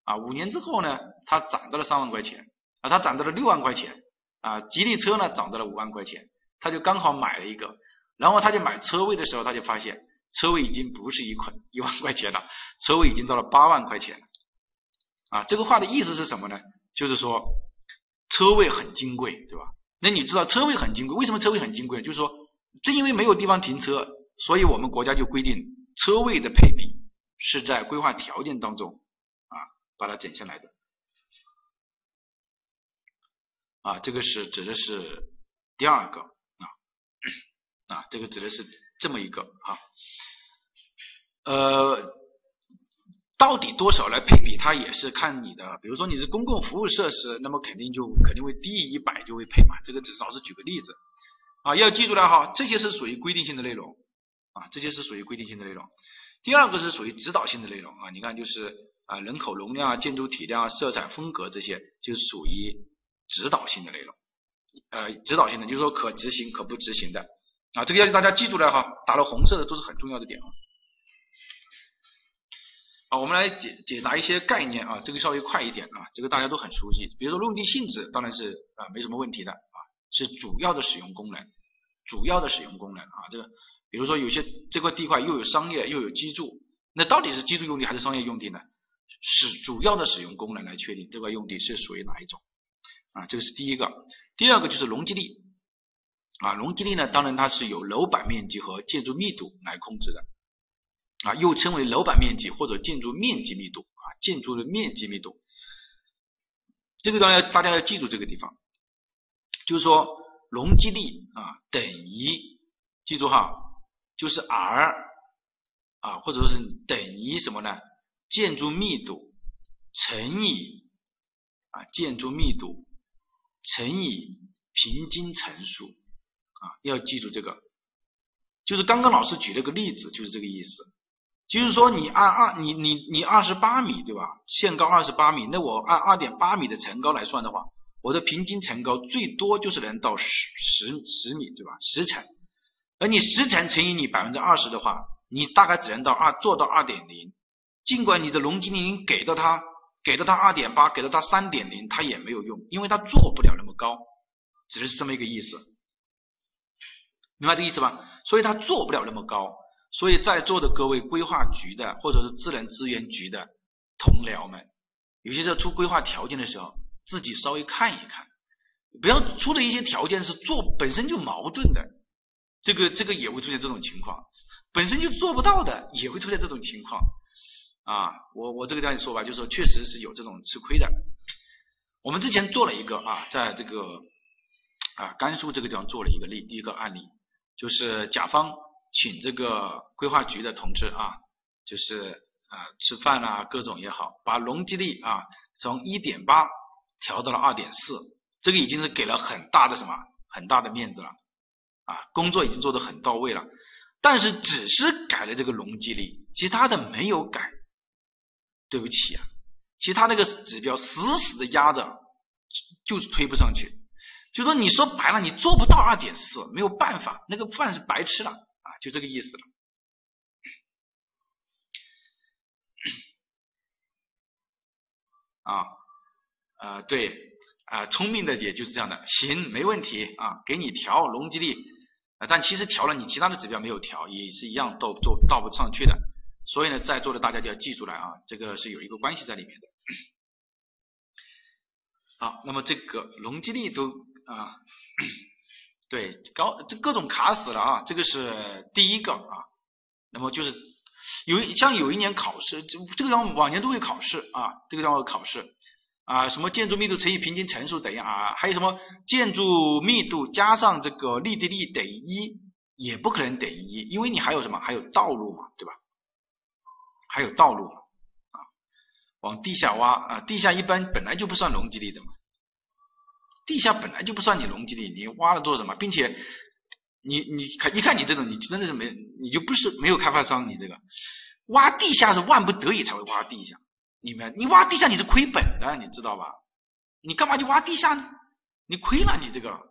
A: 啊，五年之后呢他攒到了三万块钱啊，他攒到了六万块钱啊，吉利车呢涨到了五万块钱，他就刚好买了一个。然后他就买车位的时候，他就发现车位已经不是一块一万块钱了，车位已经到了八万块钱了。啊，这个话的意思是什么呢？就是说车位很金贵，对吧？那你知道车位很金贵，为什么车位很金贵？就是说正因为没有地方停车，所以我们国家就规定车位的配比是在规划条件当中啊把它减下来的。啊，这个是指的是第二个啊。啊，这个指的是这么一个啊，呃，到底多少来配比，它也是看你的，比如说你是公共服务设施，那么肯定就肯定会低于一百就会配嘛，这个只是老师举个例子啊，要记住了哈，这些是属于规定性的内容啊，这些是属于规定性的内容。第二个是属于指导性的内容啊，你看就是啊人口容量啊、建筑体量啊、色彩风格这些就属于指导性的内容，呃，指导性的就是说可执行可不执行的。啊，这个要求大家记住了哈，打了红色的都是很重要的点啊。啊，我们来解解答一些概念啊，这个稍微快一点啊，这个大家都很熟悉。比如说用地性质，当然是啊没什么问题的啊，是主要的使用功能，主要的使用功能啊，这个比如说有些这块地块又有商业又有居住，那到底是居住用地还是商业用地呢？是主要的使用功能来确定这块用地是属于哪一种啊，这个是第一个。第二个就是容积率。啊，容积率呢，当然它是由楼板面积和建筑密度来控制的，啊，又称为楼板面积或者建筑面积密度啊，建筑的面积密度，这个当然大家要记住这个地方，就是说容积率啊等于，记住哈，就是 R 啊，或者说是等于什么呢？建筑密度乘以啊建筑密度乘以平均层数。啊，要记住这个，就是刚刚老师举了个例子，就是这个意思。就是说，你按二，你你你二十八米，对吧？限高二十八米，那我按二点八米的层高来算的话，我的平均层高最多就是能到十十十米，对吧？十层，而你十层乘以你百分之二十的话，你大概只能到二做到二点零。尽管你的容积率给到他，给到他二点八，给到他三点零，他也没有用，因为他做不了那么高，只是这么一个意思。明白这意思吧？所以它做不了那么高，所以在座的各位规划局的或者是自然资源局的同僚们，有些时候出规划条件的时候，自己稍微看一看，不要出的一些条件是做本身就矛盾的，这个这个也会出现这种情况，本身就做不到的也会出现这种情况啊。我我这个这样说吧，就是说确实是有这种吃亏的。我们之前做了一个啊，在这个啊甘肃这个地方做了一个例，一个案例。就是甲方请这个规划局的同志啊，就是啊吃饭啊各种也好，把容积率啊从一点八调到了二点四，这个已经是给了很大的什么很大的面子了啊，工作已经做得很到位了，但是只是改了这个容积率，其他的没有改，对不起啊，其他那个指标死死的压着，就是推不上去。就说你说白了，你做不到二点四，没有办法，那个饭是白吃了啊，就这个意思了。<coughs> 啊，呃，对，啊，聪明的也就是这样的，行，没问题啊，给你调容积率，啊，但其实调了，你其他的指标没有调，也是一样都做到不上去的。所以呢，在座的大家就要记住了啊，这个是有一个关系在里面的。好，那么这个容积率都。啊，<coughs> 对，高这各种卡死了啊，这个是第一个啊。那么就是有像有一年考试，这这个方往年都会考试啊，这个方考试啊，什么建筑密度乘以平均层数等于啊，还有什么建筑密度加上这个立地力等于一，也不可能等于一，因为你还有什么？还有道路嘛，对吧？还有道路啊，往地下挖啊，地下一般本来就不算容积率的嘛。地下本来就不算你容积率，你挖了做什么？并且你你看一看你这种，你真的是没你就不是没有开发商，你这个挖地下是万不得已才会挖地下，你们你挖地下你是亏本的，你知道吧？你干嘛去挖地下呢？你亏了你这个。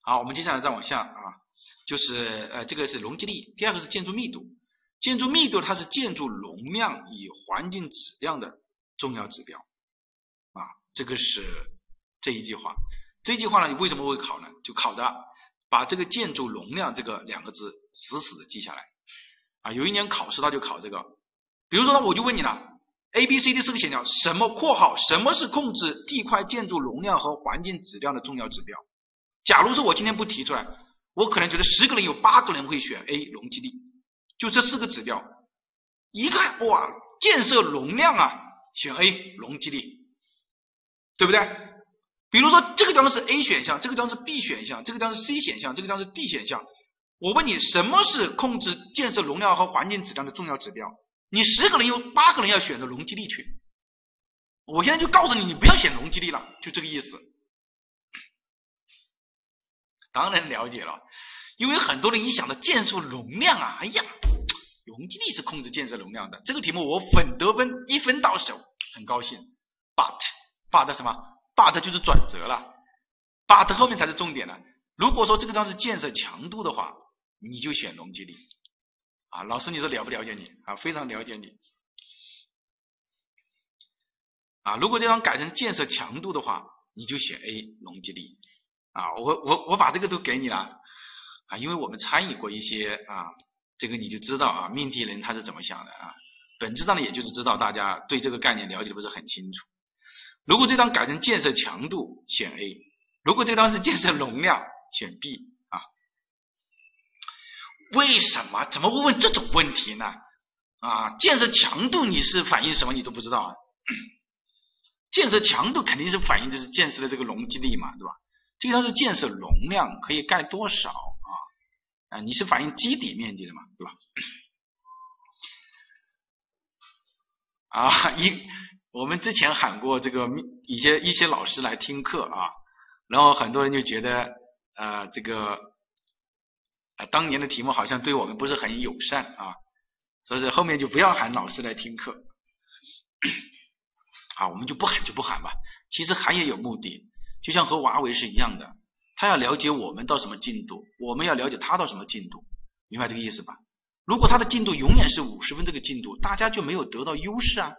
A: 好，我们接下来再往下啊，就是呃这个是容积率，第二个是建筑密度，建筑密度它是建筑容量与环境质量的重要指标。啊这个是这一句话，这句话呢，你为什么会考呢？就考的把这个建筑容量这个两个字死死的记下来啊。有一年考试他就考这个，比如说呢，我就问你了，A、B、C、D 四个选项，什么括号什么是控制地块建筑容量和环境质量的重要指标？假如说我今天不提出来，我可能觉得十个人有八个人会选 A 容积力，就这四个指标，一看哇，建设容量啊，选 A 容积力。对不对？比如说这个地方是 A 选项，这个地方是 B 选项，这个地方是 C 选项，这个地方是 D 选项。我问你，什么是控制建设容量和环境质量的重要指标？你十个人有八个人要选择容积力去。我现在就告诉你，你不要选容积力了，就这个意思。当然了解了，因为很多人一想到建设容量啊，哎呀，容积力是控制建设容量的。这个题目我粉得分一分到手，很高兴。But but 什么？but 就是转折了，but 后面才是重点了。如果说这个章是建设强度的话，你就选容积率啊。老师，你说了不了解你啊？非常了解你啊。如果这张改成建设强度的话，你就选 A 容积率啊。我我我把这个都给你了啊，因为我们参与过一些啊，这个你就知道啊，命题人他是怎么想的啊。本质上呢，也就是知道大家对这个概念了解的不是很清楚。如果这张改成建设强度，选 A；如果这张是建设容量，选 B？为什么？怎么会问这种问题呢？啊，建设强度你是反映什么？你都不知道啊？<clears throat> 建设强度肯定是反映就是建设的这个容积率嘛，对吧？这张是建设容量，可以盖多少啊？啊，你是反映基底面积的嘛，对吧？<clears throat> 啊，一。我们之前喊过这个一些一些老师来听课啊，然后很多人就觉得呃这个当年的题目好像对我们不是很友善啊，所以说后面就不要喊老师来听课，<coughs> 啊我们就不喊就不喊吧。其实喊也有目的，就像和华为是一样的，他要了解我们到什么进度，我们要了解他到什么进度，明白这个意思吧？如果他的进度永远是五十分这个进度，大家就没有得到优势啊。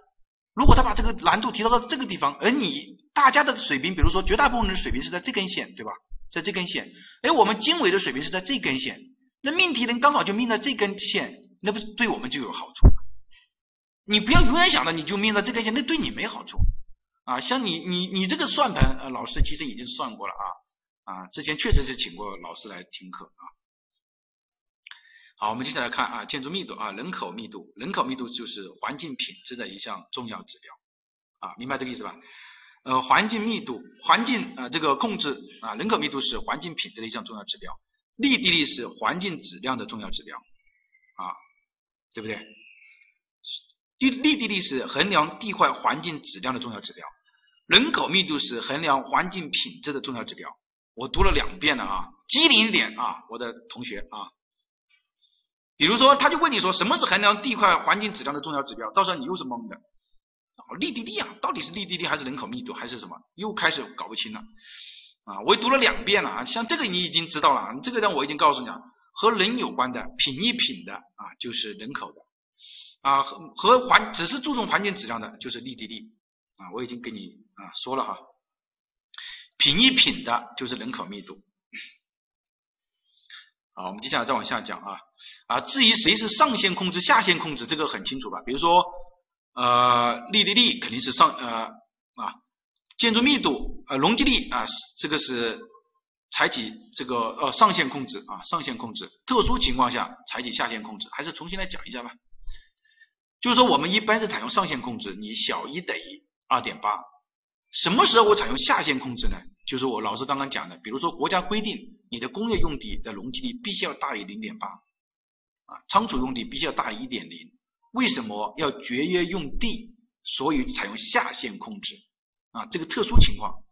A: 如果他把这个难度提高到这个地方，而你大家的水平，比如说绝大部分人的水平是在这根线，对吧？在这根线，哎，我们经纬的水平是在这根线，那命题人刚好就命在这根线，那不是对我们就有好处？你不要永远想着你就命在这根线，那对你没好处啊！像你你你这个算盘，呃，老师其实已经算过了啊啊，之前确实是请过老师来听课啊。好，我们接下来看啊，建筑密度啊，人口密度，人口密度就是环境品质的一项重要指标啊，明白这个意思吧？呃，环境密度，环境啊，这个控制啊，人口密度是环境品质的一项重要指标，绿地力是环境质量的重要指标啊，对不对？立立地力是衡量地块环境质量的重要指标，人口密度是衡量环境品质的重要指标。我读了两遍了啊，机灵一点啊，我的同学啊。比如说，他就问你说，什么是衡量地块环境质量的重要指标？到时候你又是懵的，绿地力啊，到底是绿地力还是人口密度还是什么？又开始搞不清了啊！我读了两遍了啊，像这个你已经知道了，这个呢我已经告诉你了，和人有关的品一品的啊，就是人口的啊，和和环只是注重环境质量的，就是利地利啊，我已经给你啊说了哈，品一品的就是人口密度。好，我们接下来再往下讲啊啊，至于谁是上限控制、下限控制，这个很清楚吧？比如说，呃，立地力肯定是上呃，建筑密度啊，容积率啊，这个是采取这个呃上限控制啊，上限控制。特殊情况下采取下限控制，还是重新来讲一下吧。就是说我们一般是采用上限控制，你小于等于二点八。什么时候我采用下限控制呢？就是我老师刚刚讲的，比如说国家规定你的工业用地的容积率必须要大于零点八，啊，仓储用地必须要大于一点零。为什么要节约用地？所以采用下限控制。啊，这个特殊情况，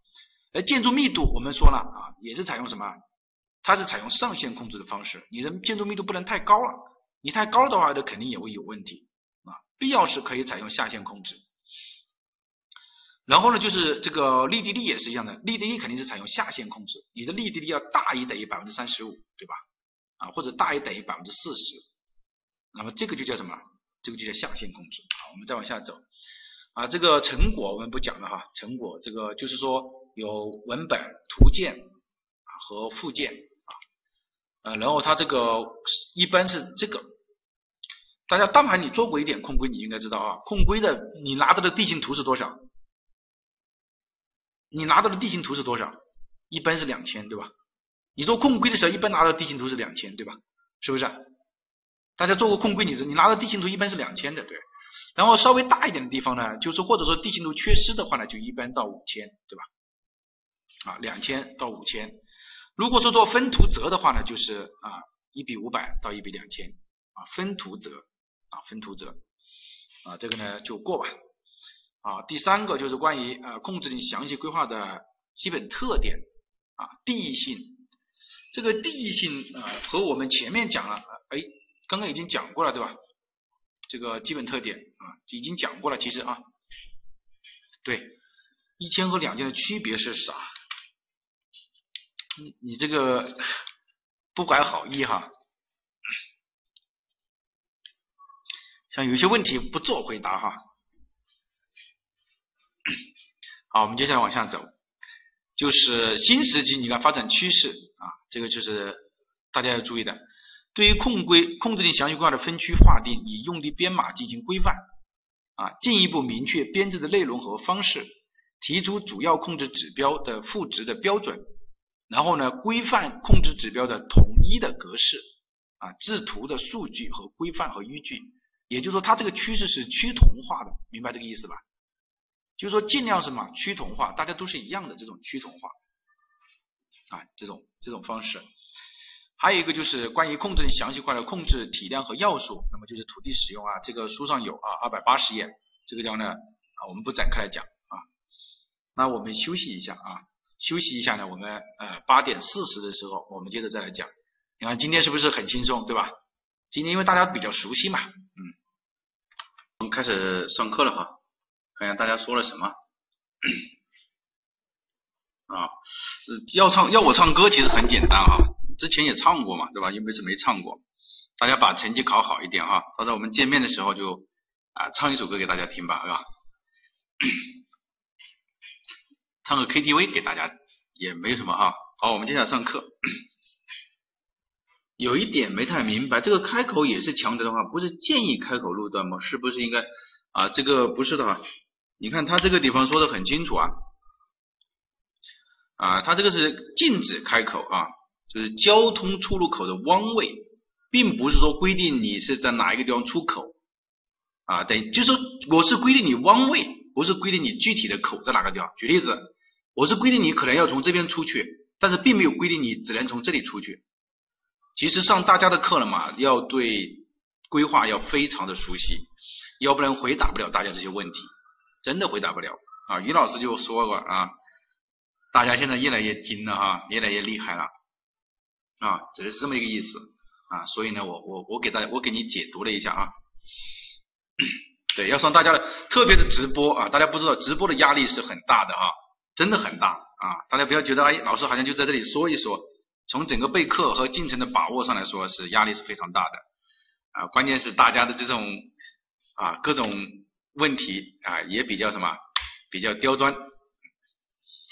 A: 而建筑密度我们说了啊，也是采用什么？它是采用上限控制的方式，你的建筑密度不能太高了，你太高的话，那肯定也会有问题啊。必要时可以采用下限控制。然后呢，就是这个立地率也是一样的，立地率肯定是采用下限控制，你的立地率要大于等于百分之三十五，对吧？啊，或者大于等于百分之四十，那么这个就叫什么？这个就叫下限控制。好，我们再往下走。啊，这个成果我们不讲了哈，成果这个就是说有文本、图鉴和附件啊，呃，然后它这个一般是这个，大家但凡你做过一点控规，你应该知道啊，控规的你拿到的地形图是多少？你拿到的地形图是多少？一般是两千，对吧？你做控规的时候，一般拿到地形图是两千，对吧？是不是？大家做过控规，你知你拿到地形图一般是两千的，对。然后稍微大一点的地方呢，就是或者说地形图缺失的话呢，就一般到五千，对吧？啊，两千到五千。如果说做分图则的话呢，就是啊一比五百到一比两千啊分图则啊分图则啊这个呢就过吧。啊，第三个就是关于呃控制令详细规划的基本特点啊地域性。这个地域性啊和我们前面讲了，哎，刚刚已经讲过了，对吧？这个基本特点啊，已经讲过了。其实啊，对，一千和两千的区别是啥？你你这个不怀好意哈，像有些问题不做回答哈。好，我们接下来往下走，就是新时期你看发展趋势啊，这个就是大家要注意的。对于控规控制令详细规划的分区划定，以用地编码进行规范，啊，进一步明确编制的内容和方式，提出主要控制指标的赋值的标准，然后呢，规范控制指标的统一的格式，啊，制图的数据和规范和依据，也就是说，它这个趋势是趋同化的，明白这个意思吧？就是说，尽量什么趋同化，大家都是一样的这种趋同化，啊，这种这种方式。还有一个就是关于控制详细化的控制体量和要素，那么就是土地使用啊，这个书上有啊，二百八十页，这个地方呢啊，我们不展开来讲啊。那我们休息一下啊，休息一下呢，我们呃八点四十的时候，我们接着再来讲。你看今天是不是很轻松，对吧？今天因为大家比较熟悉嘛，嗯，我们开始上课了哈，看一下大家说了什么 <clears throat> 啊？要唱要我唱歌，其实很简单哈。之前也唱过嘛，对吧？又不是没唱过，大家把成绩考好一点哈。到时候我们见面的时候就啊唱一首歌给大家听吧，是吧？<coughs> 唱个 KTV 给大家也没什么哈。好，我们接下来上课。<coughs> 有一点没太明白，这个开口也是强调的话，不是建议开口路段吗？是不是应该啊？这个不是的哈。你看他这个地方说的很清楚啊，啊，他这个是禁止开口啊。就是交通出入口的弯位，并不是说规定你是在哪一个地方出口啊，等就是说我是规定你弯位，不是规定你具体的口在哪个地方。举例子，我是规定你可能要从这边出去，但是并没有规定你只能从这里出去。其实上大家的课了嘛，要对规划要非常的熟悉，要不然回答不了大家这些问题，真的回答不了啊。于老师就说过啊，大家现在越来越精了哈，越来越厉害了。啊，只是这么一个意思啊，所以呢，我我我给大家我给你解读了一下啊，<coughs> 对，要上大家的，特别是直播啊，大家不知道直播的压力是很大的啊，真的很大啊，大家不要觉得哎，老师好像就在这里说一说，从整个备课和进程的把握上来说是压力是非常大的啊，关键是大家的这种啊各种问题啊也比较什么比较刁钻。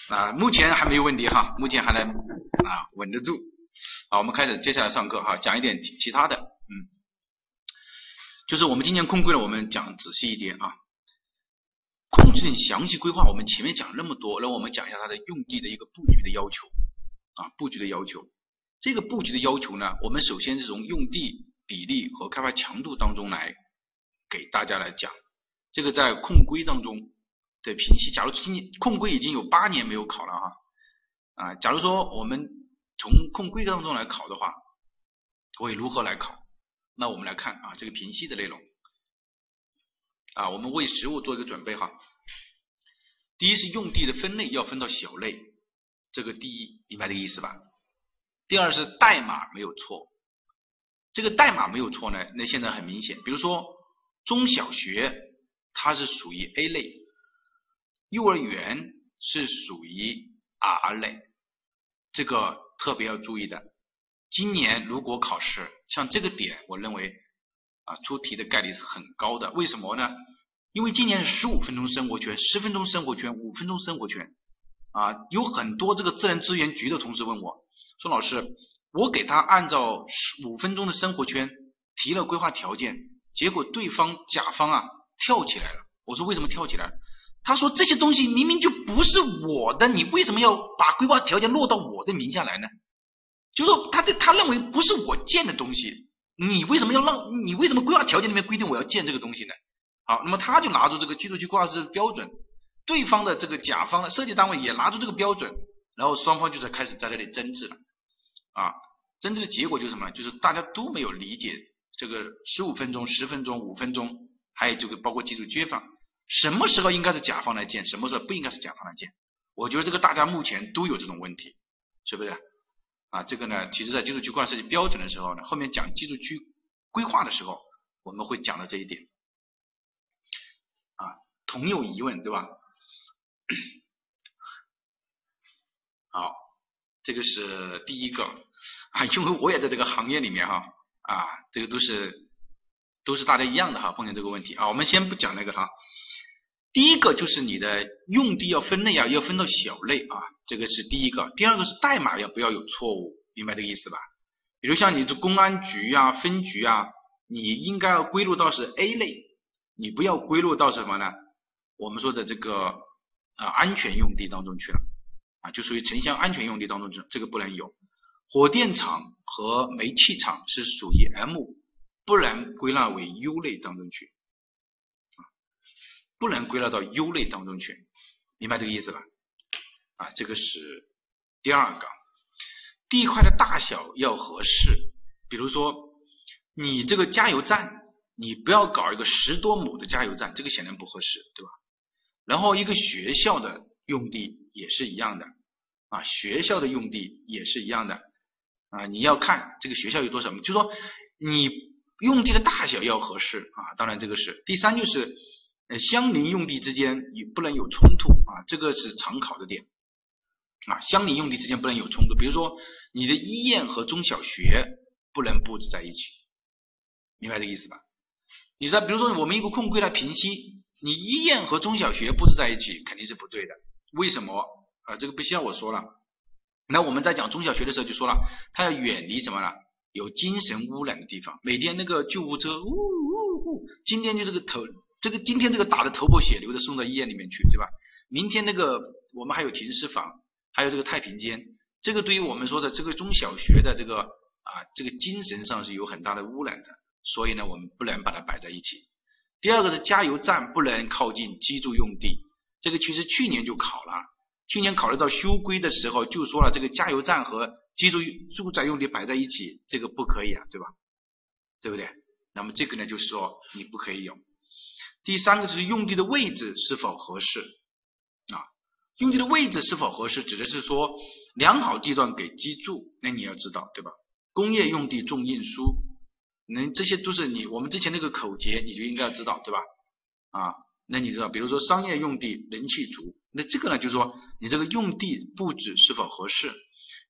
A: 啊，目前还没有问题哈，目前还能啊稳得住。好，我们开始接下来上课哈，讲一点其他的，嗯，就是我们今年控规了，我们讲仔细一点啊。控制性详细规划，我们前面讲那么多，那我们讲一下它的用地的一个布局的要求啊，布局的要求。这个布局的要求呢，我们首先是从用地比例和开发强度当中来给大家来讲。这个在控规当中的评析，假如今年控规已经有八年没有考了哈啊，假如说我们从控规当中来考的话，会如何来考？那我们来看啊，这个评析的内容。啊，我们为实物做一个准备哈。第一是用地的分类要分到小类，这个第一明白这个意思吧？第二是代码没有错，这个代码没有错呢，那现在很明显，比如说中小学它是属于 A 类，幼儿园是属于 R 类，这个特别要注意的。今年如果考试像这个点，我认为。啊，出题的概率是很高的，为什么呢？因为今年是十五分钟生活圈、十分钟生活圈、五分钟生活圈，啊，有很多这个自然资源局的同事问我，说老师，我给他按照十五分钟的生活圈提了规划条件，结果对方甲方啊跳起来了。我说为什么跳起来？他说这些东西明明就不是我的，你为什么要把规划条件落到我的名下来呢？就是说他的他认为不是我建的东西。你为什么要让你为什么规划条件里面规定我要建这个东西呢？好，那么他就拿出这个居住区规划师标准，对方的这个甲方的设计单位也拿出这个标准，然后双方就在开始在那里争执了，啊，争执的结果就是什么？就是大家都没有理解这个十五分钟、十分钟、五分钟，还有这个包括基础街坊，什么时候应该是甲方来建，什么时候不应该是甲方来建？我觉得这个大家目前都有这种问题，是不是？啊，这个呢，其实在基础区规划设计标准的时候呢，后面讲基础区规划的时候，我们会讲到这一点。啊，同有疑问，对吧？<coughs> 好，这个是第一个啊，因为我也在这个行业里面哈，啊，这个都是都是大家一样的哈，碰见这个问题啊，我们先不讲那个哈。第一个就是你的用地要分类啊，要分到小类啊，这个是第一个。第二个是代码要不要有错误，明白这个意思吧？比如像你这公安局啊、分局啊，你应该要归入到是 A 类，你不要归入到什么呢？我们说的这个啊安全用地当中去了啊，就属于城乡安全用地当中去，这个不能有。火电厂和煤气厂是属于 M，不能归纳为 U 类当中去。不能归纳到优类当中去，明白这个意思吧？啊，这个是第二个，地块的大小要合适。比如说，你这个加油站，你不要搞一个十多亩的加油站，这个显然不合适，对吧？然后一个学校的用地也是一样的，啊，学校的用地也是一样的，啊，你要看这个学校有多少，就说你用地的大小要合适啊。当然这个是第三就是。呃，相邻用地之间也不能有冲突啊，这个是常考的点啊。相邻用地之间不能有冲突，比如说你的医院和中小学不能布置在一起，明白这个意思吧？你知道，比如说我们一个空规来评析，你医院和中小学布置在一起肯定是不对的。为什么啊？这个不需要我说了。那我们在讲中小学的时候就说了，它要远离什么呢？有精神污染的地方，每天那个救护车呜呜呜，今天就是个头。这个今天这个打的头破血流的送到医院里面去，对吧？明天那个我们还有停尸房，还有这个太平间，这个对于我们说的这个中小学的这个啊这个精神上是有很大的污染的，所以呢我们不能把它摆在一起。第二个是加油站不能靠近居住用地，这个其实去年就考了，去年考虑到修规的时候就说了这个加油站和居住住宅用地摆在一起，这个不可以啊，对吧？对不对？那么这个呢就是说你不可以有。第三个就是用地的位置是否合适啊？用地的位置是否合适，指的是说良好地段给居住，那你要知道对吧？工业用地重运输，那这些都是你我们之前那个口诀，你就应该要知道对吧？啊，那你知道，比如说商业用地人气足，那这个呢就是说你这个用地布置是否合适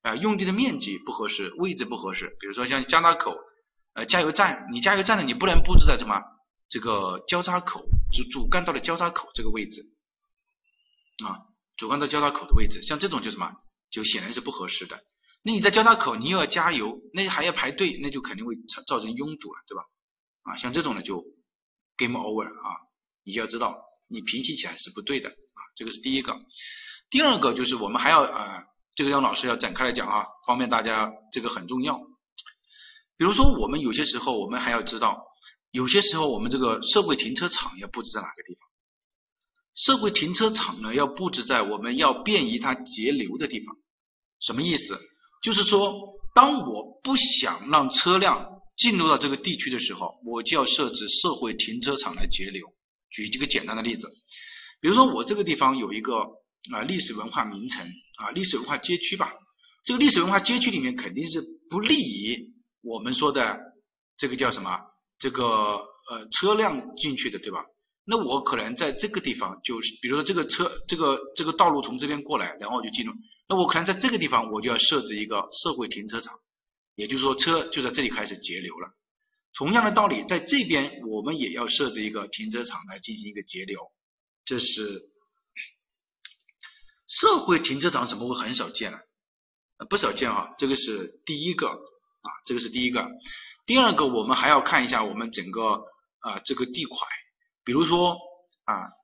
A: 啊？用地的面积不合适，位置不合适，比如说像交叉口呃加油站，你加油站呢你不能布置在什么？这个交叉口，主主干道的交叉口这个位置啊，主干道交叉口的位置，像这种就什么，就显然是不合适的。那你在交叉口，你又要加油，那还要排队，那就肯定会造造成拥堵了，对吧？啊，像这种呢就 game over 啊，你就要知道你平息起来是不对的啊，这个是第一个。第二个就是我们还要啊，这个让老师要展开来讲啊，方便大家这个很重要。比如说我们有些时候我们还要知道，有些时候我们这个社会停车场要布置在哪个地方？社会停车场呢要布置在我们要便于它截流的地方。什么意思？就是说，当我不想让车辆进入到这个地区的时候，我就要设置社会停车场来截流。举一个简单的例子，比如说我这个地方有一个啊历史文化名城啊历史文化街区吧，这个历史文化街区里面肯定是不利于我们说的这个叫什么这个呃车辆进去的，对吧？那我可能在这个地方就是，比如说这个车这个这个道路从这边过来，然后就进入。那我可能在这个地方，我就要设置一个社会停车场，也就是说，车就在这里开始截流了。同样的道理，在这边我们也要设置一个停车场来进行一个截流。这是社会停车场怎么会很少见呢？不少见啊，这个是第一个啊，这个是第一个。第二个，我们还要看一下我们整个啊这个地块，比如说啊。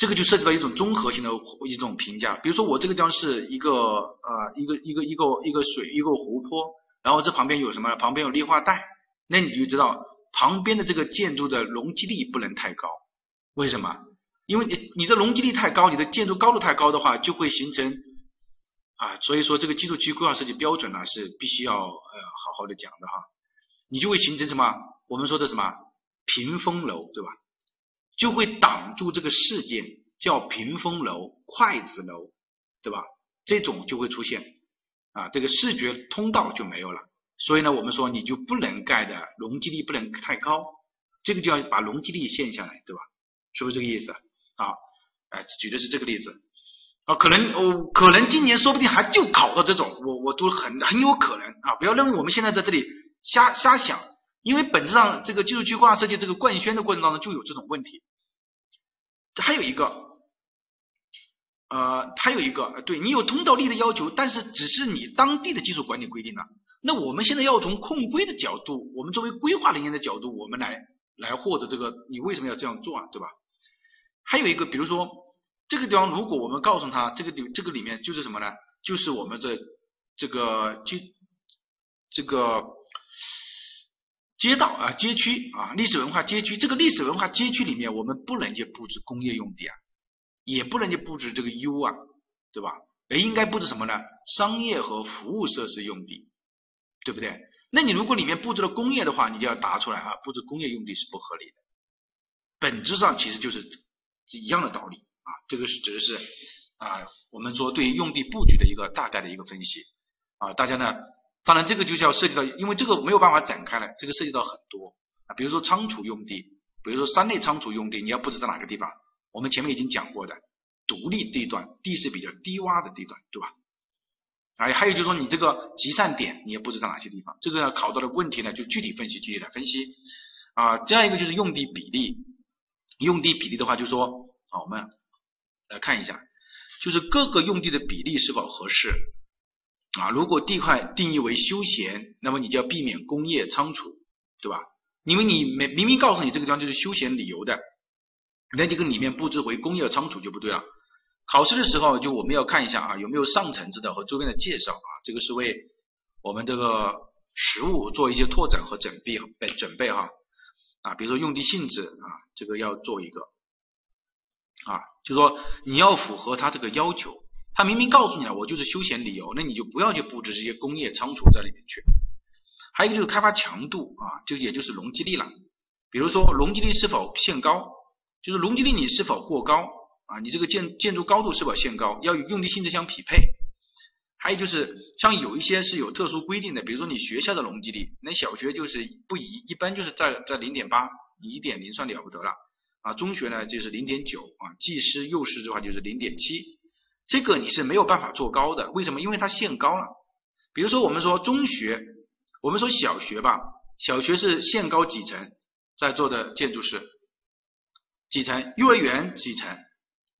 A: 这个就涉及到一种综合性的一种评价，比如说我这个地方是一个呃一个一个一个一个水一个湖泊，然后这旁边有什么？旁边有绿化带，那你就知道旁边的这个建筑的容积率不能太高，为什么？因为你你的容积率太高，你的建筑高度太高的话，就会形成啊，所以说这个基础区规划设计标准呢是必须要呃好好的讲的哈，你就会形成什么？我们说的什么屏风楼，对吧？就会挡住这个事件，叫屏风楼、筷子楼，对吧？这种就会出现啊，这个视觉通道就没有了。所以呢，我们说你就不能盖的容积率不能太高，这个就要把容积率限下来，对吧？是不是这个意思？好，哎，举的是这个例子啊，可能哦，可能今年说不定还就考到这种，我我都很很有可能啊，不要认为我们现在在这里瞎瞎想，因为本质上这个技术区规划设计这个官宣的过程当中就有这种问题。还有一个，呃，还有一个，对你有通道力的要求，但是只是你当地的技术管理规定的。那我们现在要从控规的角度，我们作为规划人员的角度，我们来来获得这个，你为什么要这样做啊？对吧？还有一个，比如说这个地方，如果我们告诉他这个里这个里面就是什么呢？就是我们的这个就这个。街道啊，街区啊，历史文化街区，这个历史文化街区里面，我们不能去布置工业用地啊，也不能去布置这个 U 啊，对吧？而应该布置什么呢？商业和服务设施用地，对不对？那你如果里面布置了工业的话，你就要答出来啊，布置工业用地是不合理的。本质上其实就是一样的道理啊，这个是指的是啊，我们说对于用地布局的一个大概的一个分析啊，大家呢。当然，这个就要涉及到，因为这个没有办法展开了，这个涉及到很多啊，比如说仓储用地，比如说三类仓储用地，你要布置在哪个地方？我们前面已经讲过的，独立地段，地势比较低洼的地段，对吧？啊，还有就是说你这个集散点，你要布置在哪些地方？这个要考到的问题呢，就具体分析，具体来分析啊。第二一个就是用地比例，用地比例的话，就说，好，我们来看一下，就是各个用地的比例是否合适。啊，如果地块定义为休闲，那么你就要避免工业仓储，对吧？因为你明明明告诉你这个地方就是休闲旅游的，那这个里面布置为工业仓储就不对了。考试的时候就我们要看一下啊，有没有上层次的和周边的介绍啊，这个是为我们这个实物做一些拓展和准备备准备哈啊，比如说用地性质啊，这个要做一个啊，就说你要符合它这个要求。他明明告诉你了，我就是休闲旅游，那你就不要去布置这些工业仓储在里面去。还有一个就是开发强度啊，就也就是容积率了。比如说容积率是否限高，就是容积率你是否过高啊？你这个建建筑高度是否限高，要与用地性质相匹配。还有就是像有一些是有特殊规定的，比如说你学校的容积率，那小学就是不一，一般就是在在零点八，一点零算了不得了啊。中学呢就是零点九啊，技师、幼师的话就是零点七。这个你是没有办法做高的，为什么？因为它限高了。比如说我们说中学，我们说小学吧，小学是限高几层在做的建筑是几层？幼儿园几层？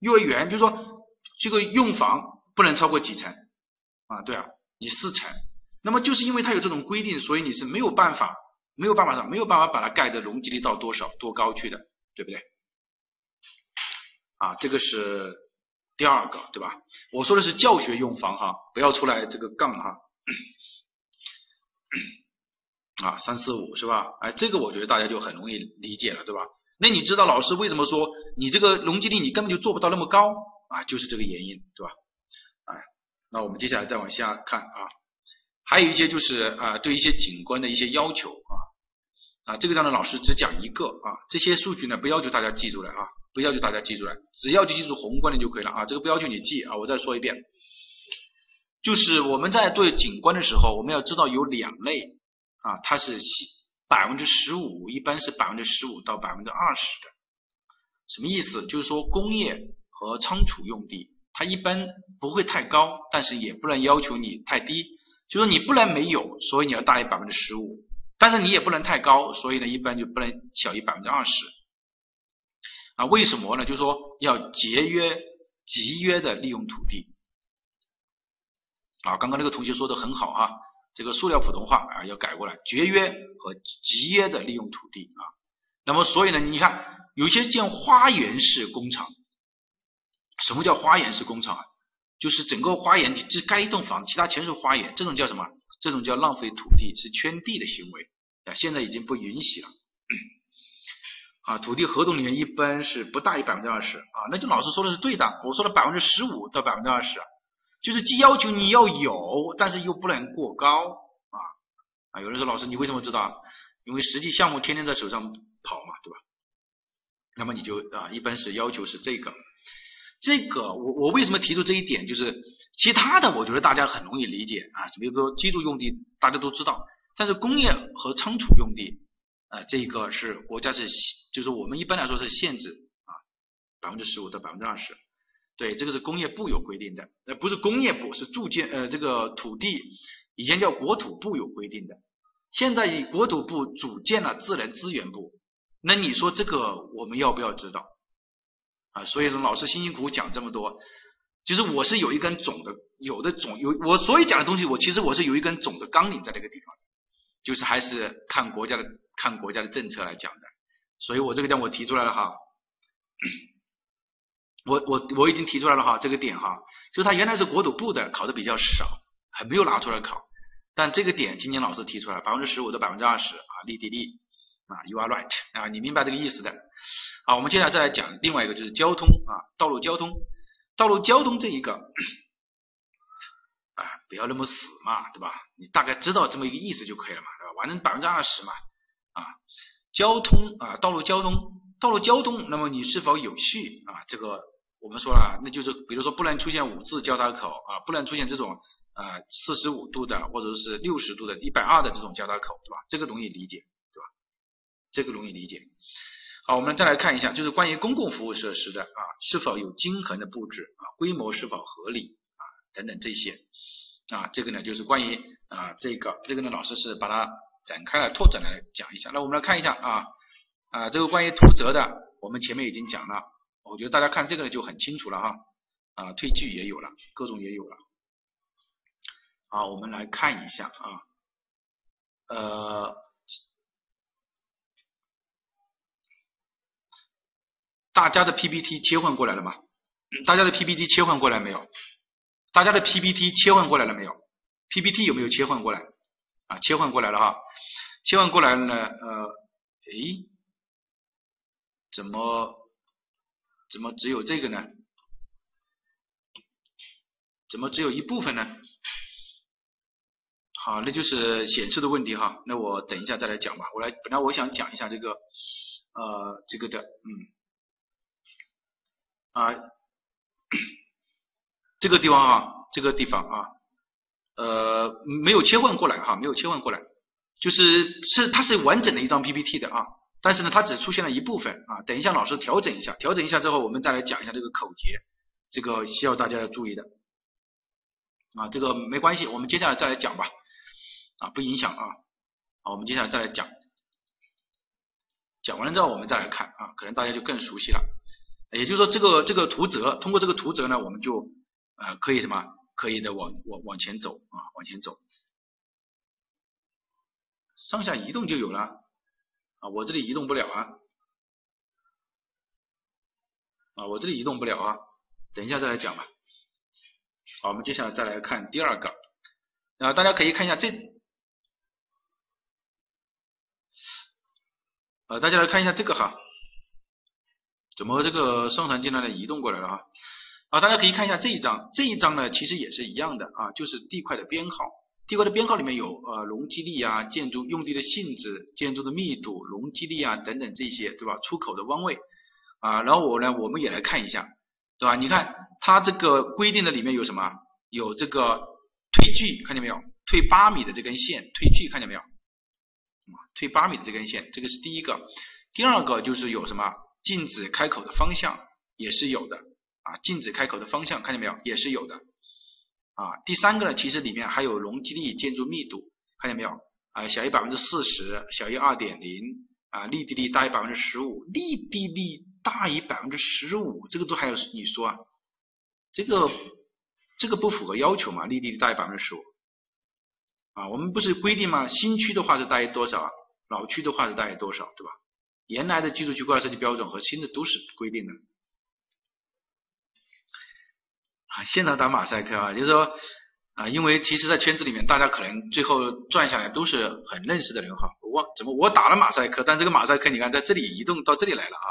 A: 幼儿园就是说这个用房不能超过几层啊？对啊，你四层。那么就是因为它有这种规定，所以你是没有办法，没有办法的，没有办法把它盖的容积率到多少多高去的，对不对？啊，这个是第二个，对吧？我说的是教学用房哈，不要出来这个杠哈。啊，三四五是吧？哎，这个我觉得大家就很容易理解了，对吧？那你知道老师为什么说你这个容积率你根本就做不到那么高啊？就是这个原因，对吧？哎，那我们接下来再往下看啊，还有一些就是啊，对一些景观的一些要求啊，啊，这个当然老师只讲一个啊，这些数据呢不要求大家记住了啊，不要求大家记住来，只要就记住宏观的就可以了啊，这个不要求你记啊，我再说一遍，就是我们在对景观的时候，我们要知道有两类。啊，它是百分之十五，一般是百分之十五到百分之二十的，什么意思？就是说工业和仓储用地，它一般不会太高，但是也不能要求你太低，就说你不能没有，所以你要大于百分之十五，但是你也不能太高，所以呢，一般就不能小于百分之二十。啊，为什么呢？就是说要节约、集约的利用土地。啊，刚刚那个同学说的很好哈。这个塑料普通话啊要改过来，节约和集约的利用土地啊。那么所以呢，你看有些建花园式工厂，什么叫花园式工厂啊？就是整个花园只盖一栋房，其他全是花园，这种叫什么？这种叫浪费土地，是圈地的行为啊。现在已经不允许了啊。土地合同里面一般是不大于百分之二十啊。那就老师说的是对的，我说的百分之十五到百分之二十。就是既要求你要有，但是又不能过高啊啊！有人说老师你为什么知道？因为实际项目天天在手上跑嘛，对吧？那么你就啊，一般是要求是这个，这个我我为什么提出这一点？就是其他的我觉得大家很容易理解啊，比如说居住用地大家都知道，但是工业和仓储用地啊，这个是国家是就是我们一般来说是限制啊，百分之十五到百分之二十。对，这个是工业部有规定的，呃，不是工业部，是住建呃这个土地，以前叫国土部有规定的，现在以国土部组建了自然资源部，那你说这个我们要不要知道？啊，所以说老师辛辛苦苦讲这么多，就是我是有一根总的，有的总有我所以讲的东西，我其实我是有一根总的纲领在这个地方，就是还是看国家的看国家的政策来讲的，所以我这个点我提出来了哈。我我我已经提出来了哈，这个点哈，就他原来是国土部的，考的比较少，还没有拿出来考。但这个点今年老师提出来，百分之十五到百分之二十啊，立地利啊，you are right <laughs> 啊，你明白这个意思的。好，我们接下来再来讲另外一个，就是交通啊，道路交通，道路交通这一个啊，不要那么死嘛，对吧？你大概知道这么一个意思就可以了嘛，对吧？反正百分之二十嘛，交通啊，道路交通，道路交通，那么你是否有序啊？这个。我们说了，那就是比如说不能出现五字交叉口啊，不能出现这种呃四十五度的或者是六十度的、一百二的这种交叉口，对吧？这个容易理解，对吧？这个容易理解。好，我们再来看一下，就是关于公共服务设施的啊，是否有均衡的布置啊，规模是否合理啊，等等这些啊，这个呢就是关于啊这个这个呢老师是把它展开来拓展来讲一下。那我们来看一下啊啊这个关于图则的，我们前面已经讲了。我觉得大家看这个就很清楚了哈，啊，退距也有了，各种也有了。好，我们来看一下啊，呃，大家的 PPT 切换过来了吗？大家的 PPT 切换过来没有？大家的 PPT 切换过来了没有？PPT 有没有切换过来？啊，切换过来了哈，切换过来了呢，呃，诶，怎么？怎么只有这个呢？怎么只有一部分呢？好，那就是显示的问题哈。那我等一下再来讲吧。我来，本来我想讲一下这个，呃，这个的，嗯，啊，<coughs> 这个地方啊，这个地方啊，呃，没有切换过来哈，没有切换过来，就是是它是完整的一张 PPT 的啊。但是呢，它只出现了一部分啊。等一下，老师调整一下，调整一下之后，我们再来讲一下这个口诀，这个需要大家要注意的啊。这个没关系，我们接下来再来讲吧啊，不影响啊。好，我们接下来再来讲，讲完了之后我们再来看啊，可能大家就更熟悉了。也就是说，这个这个图则，通过这个图则呢，我们就呃可以什么，可以的往往往前走啊，往前走，上下移动就有了。啊，我这里移动不了啊，啊，我这里移动不了啊，等一下再来讲吧。好，我们接下来再来看第二个，啊，大家可以看一下这，呃，大家来看一下这个哈，怎么这个上传进来的移动过来了哈？啊，大家可以看一下这一张，这一张呢其实也是一样的啊，就是地块的编号，地块的编号里面有呃容积率啊、建筑用地的性质、建筑的密度、容积率啊等等这些，对吧？出口的弯位啊，然后我呢，我们也来看一下。对吧？你看它这个规定的里面有什么？有这个退距，看见没有？退八米的这根线，退距看见没有？啊，推八米的这根线，这个是第一个。第二个就是有什么？禁止开口的方向也是有的啊，禁止开口的方向看见没有？也是有的啊。第三个呢，其实里面还有容积率、建筑密度，看见没有？啊，小于百分之四十，小于二点零啊，立地率大于百分之十五，立地率。大于百分之十五，这个都还有你说啊？这个这个不符合要求嘛？立地率大于百分之十五啊？我们不是规定吗？新区的话是大于多少？老区的话是大于多少？对吧？原来的基础区规划设计标准和新的都是规定的啊。现场打马赛克啊，就是说啊，因为其实，在圈子里面，大家可能最后转下来都是很认识的人哈。我怎么我打了马赛克，但这个马赛克你看在这里移动到这里来了啊？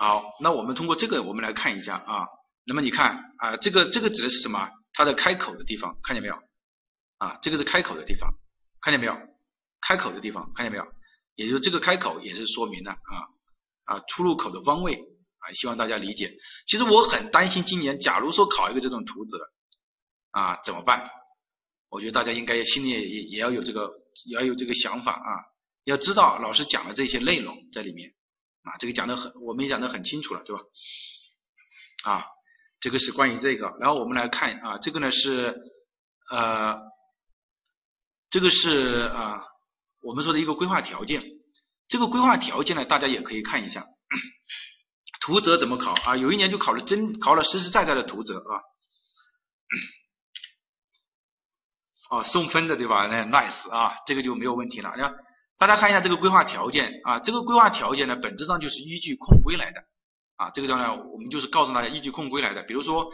A: 好，那我们通过这个，我们来看一下啊。那么你看啊，这个这个指的是什么？它的开口的地方，看见没有？啊，这个是开口的地方，看见没有？开口的地方，看见没有？也就这个开口也是说明了啊啊出入口的方位啊，希望大家理解。其实我很担心今年，假如说考一个这种图纸啊，怎么办？我觉得大家应该心里也也要有这个，也要有这个想法啊。要知道老师讲的这些内容在里面啊，这个讲的很，我们也讲的很清楚了，对吧？啊，这个是关于这个，然后我们来看啊，这个呢是呃，这个是啊，我们说的一个规划条件，这个规划条件呢，大家也可以看一下，<clears throat> 图则怎么考啊？有一年就考了真考了实实在在的图则啊，<clears throat> 哦，送分的对吧？那 nice 啊，这个就没有问题了，你看。大家看一下这个规划条件啊，这个规划条件呢，本质上就是依据控规来的啊。这个地方呢，我们就是告诉大家依据控规来的。比如说，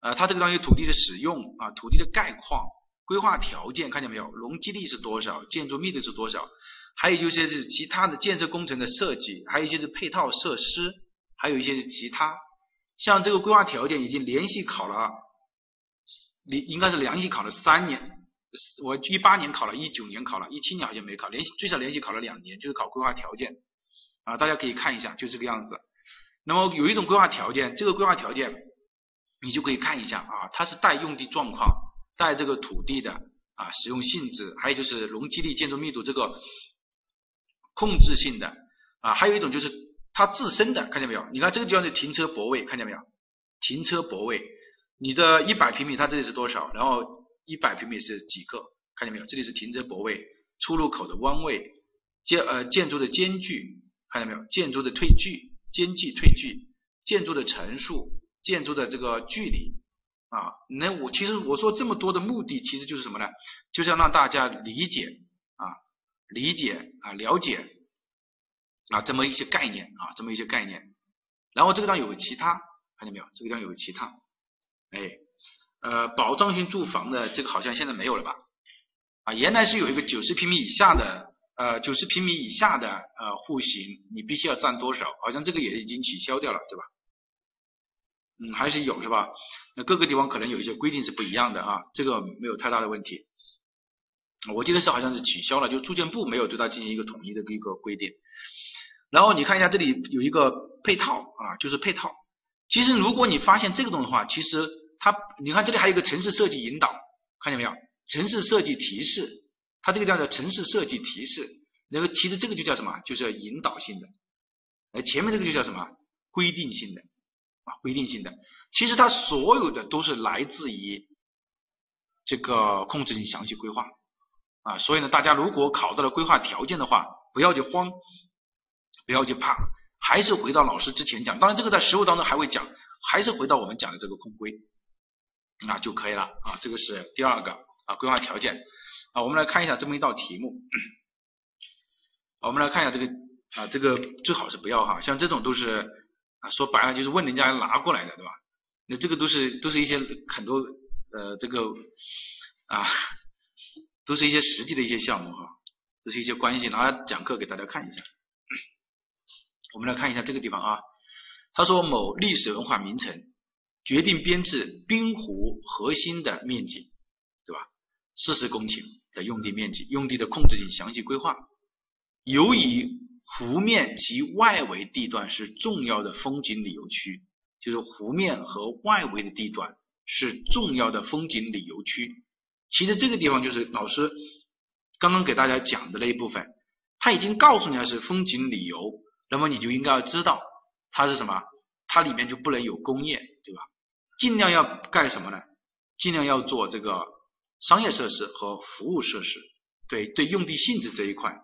A: 呃，它这个地方有土地的使用啊，土地的概况、规划条件，看见没有？容积率是多少？建筑密度是多少？还有一些是其他的建设工程的设计，还有一些是配套设施，还有一些是其他。像这个规划条件已经连续考了，你应该是连续考了三年。我一八年考了，一九年考了，一七年好像没考，连续最少连续考了两年，就是考规划条件啊，大家可以看一下，就这个样子。那么有一种规划条件，这个规划条件你就可以看一下啊，它是带用地状况，带这个土地的啊使用性质，还有就是容积率、建筑密度这个控制性的啊，还有一种就是它自身的，看见没有？你看这个地方的停车泊位，看见没有？停车泊位，你的一百平米它这里是多少？然后。一百平米是几个？看见没有？这里是停车泊位、出入口的弯位、建呃建筑的间距，看见没有？建筑的退距、间距、退距、建筑的层数、建筑的这个距离啊。那我其实我说这么多的目的，其实就是什么呢？就是要让大家理解啊，理解啊，了解啊这么一些概念啊，这么一些概念。然后这个地方有个其他，看见没有？这个地方有个其他，哎。呃，保障性住房的这个好像现在没有了吧？啊，原来是有一个九十平米以下的，呃，九十平米以下的呃户型，你必须要占多少？好像这个也已经取消掉了，对吧？嗯，还是有是吧？那各个地方可能有一些规定是不一样的啊，这个没有太大的问题。我记得是好像是取消了，就住建部没有对它进行一个统一的一个规定。然后你看一下这里有一个配套啊，就是配套。其实如果你发现这个东西的话，其实。它，你看这里还有一个城市设计引导，看见没有？城市设计提示，它这个叫做城市设计提示，那个其实这个就叫什么？就是引导性的。哎，前面这个就叫什么？规定性的啊，规定性的。其实它所有的都是来自于这个控制性详细规划啊。所以呢，大家如果考到了规划条件的话，不要去慌，不要去怕，还是回到老师之前讲。当然，这个在实务当中还会讲，还是回到我们讲的这个控规。那就可以了啊，这个是第二个啊规划条件啊，我们来看一下这么一道题目，我们来看一下这个啊，这个最好是不要哈，像这种都是啊，说白了就是问人家拿过来的，对吧？那这个都是都是一些很多呃这个啊，都是一些实际的一些项目哈，这是一些关系，拿来讲课给大家看一下。我们来看一下这个地方啊，他说某历史文化名城决定编制滨湖核心的面积，对吧？四十公顷的用地面积，用地的控制性详细规划。由于湖面及外围地段是重要的风景旅游区。就是湖面和外围的地段是重要的风景旅游区。其实这个地方就是老师刚刚给大家讲的那一部分，他已经告诉你了是风景旅游，那么你就应该要知道它是什么，它里面就不能有工业，对吧？尽量要干什么呢？尽量要做这个商业设施和服务设施。对对，用地性质这一块，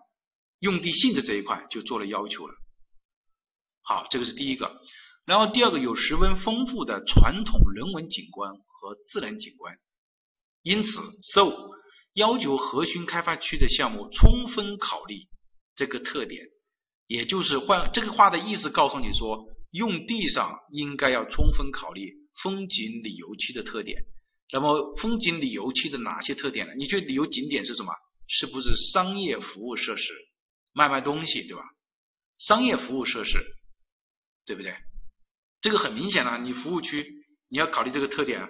A: 用地性质这一块就做了要求了。好，这个是第一个。然后第二个有十分丰富的传统人文景观和自然景观，因此受要求核心开发区的项目充分考虑这个特点，也就是换这个话的意思告诉你说，用地上应该要充分考虑风景旅游区的特点。那么风景旅游区的哪些特点呢？你觉得旅游景点是什么？是不是商业服务设施，卖卖东西，对吧？商业服务设施，对不对？这个很明显了，你服务区你要考虑这个特点。啊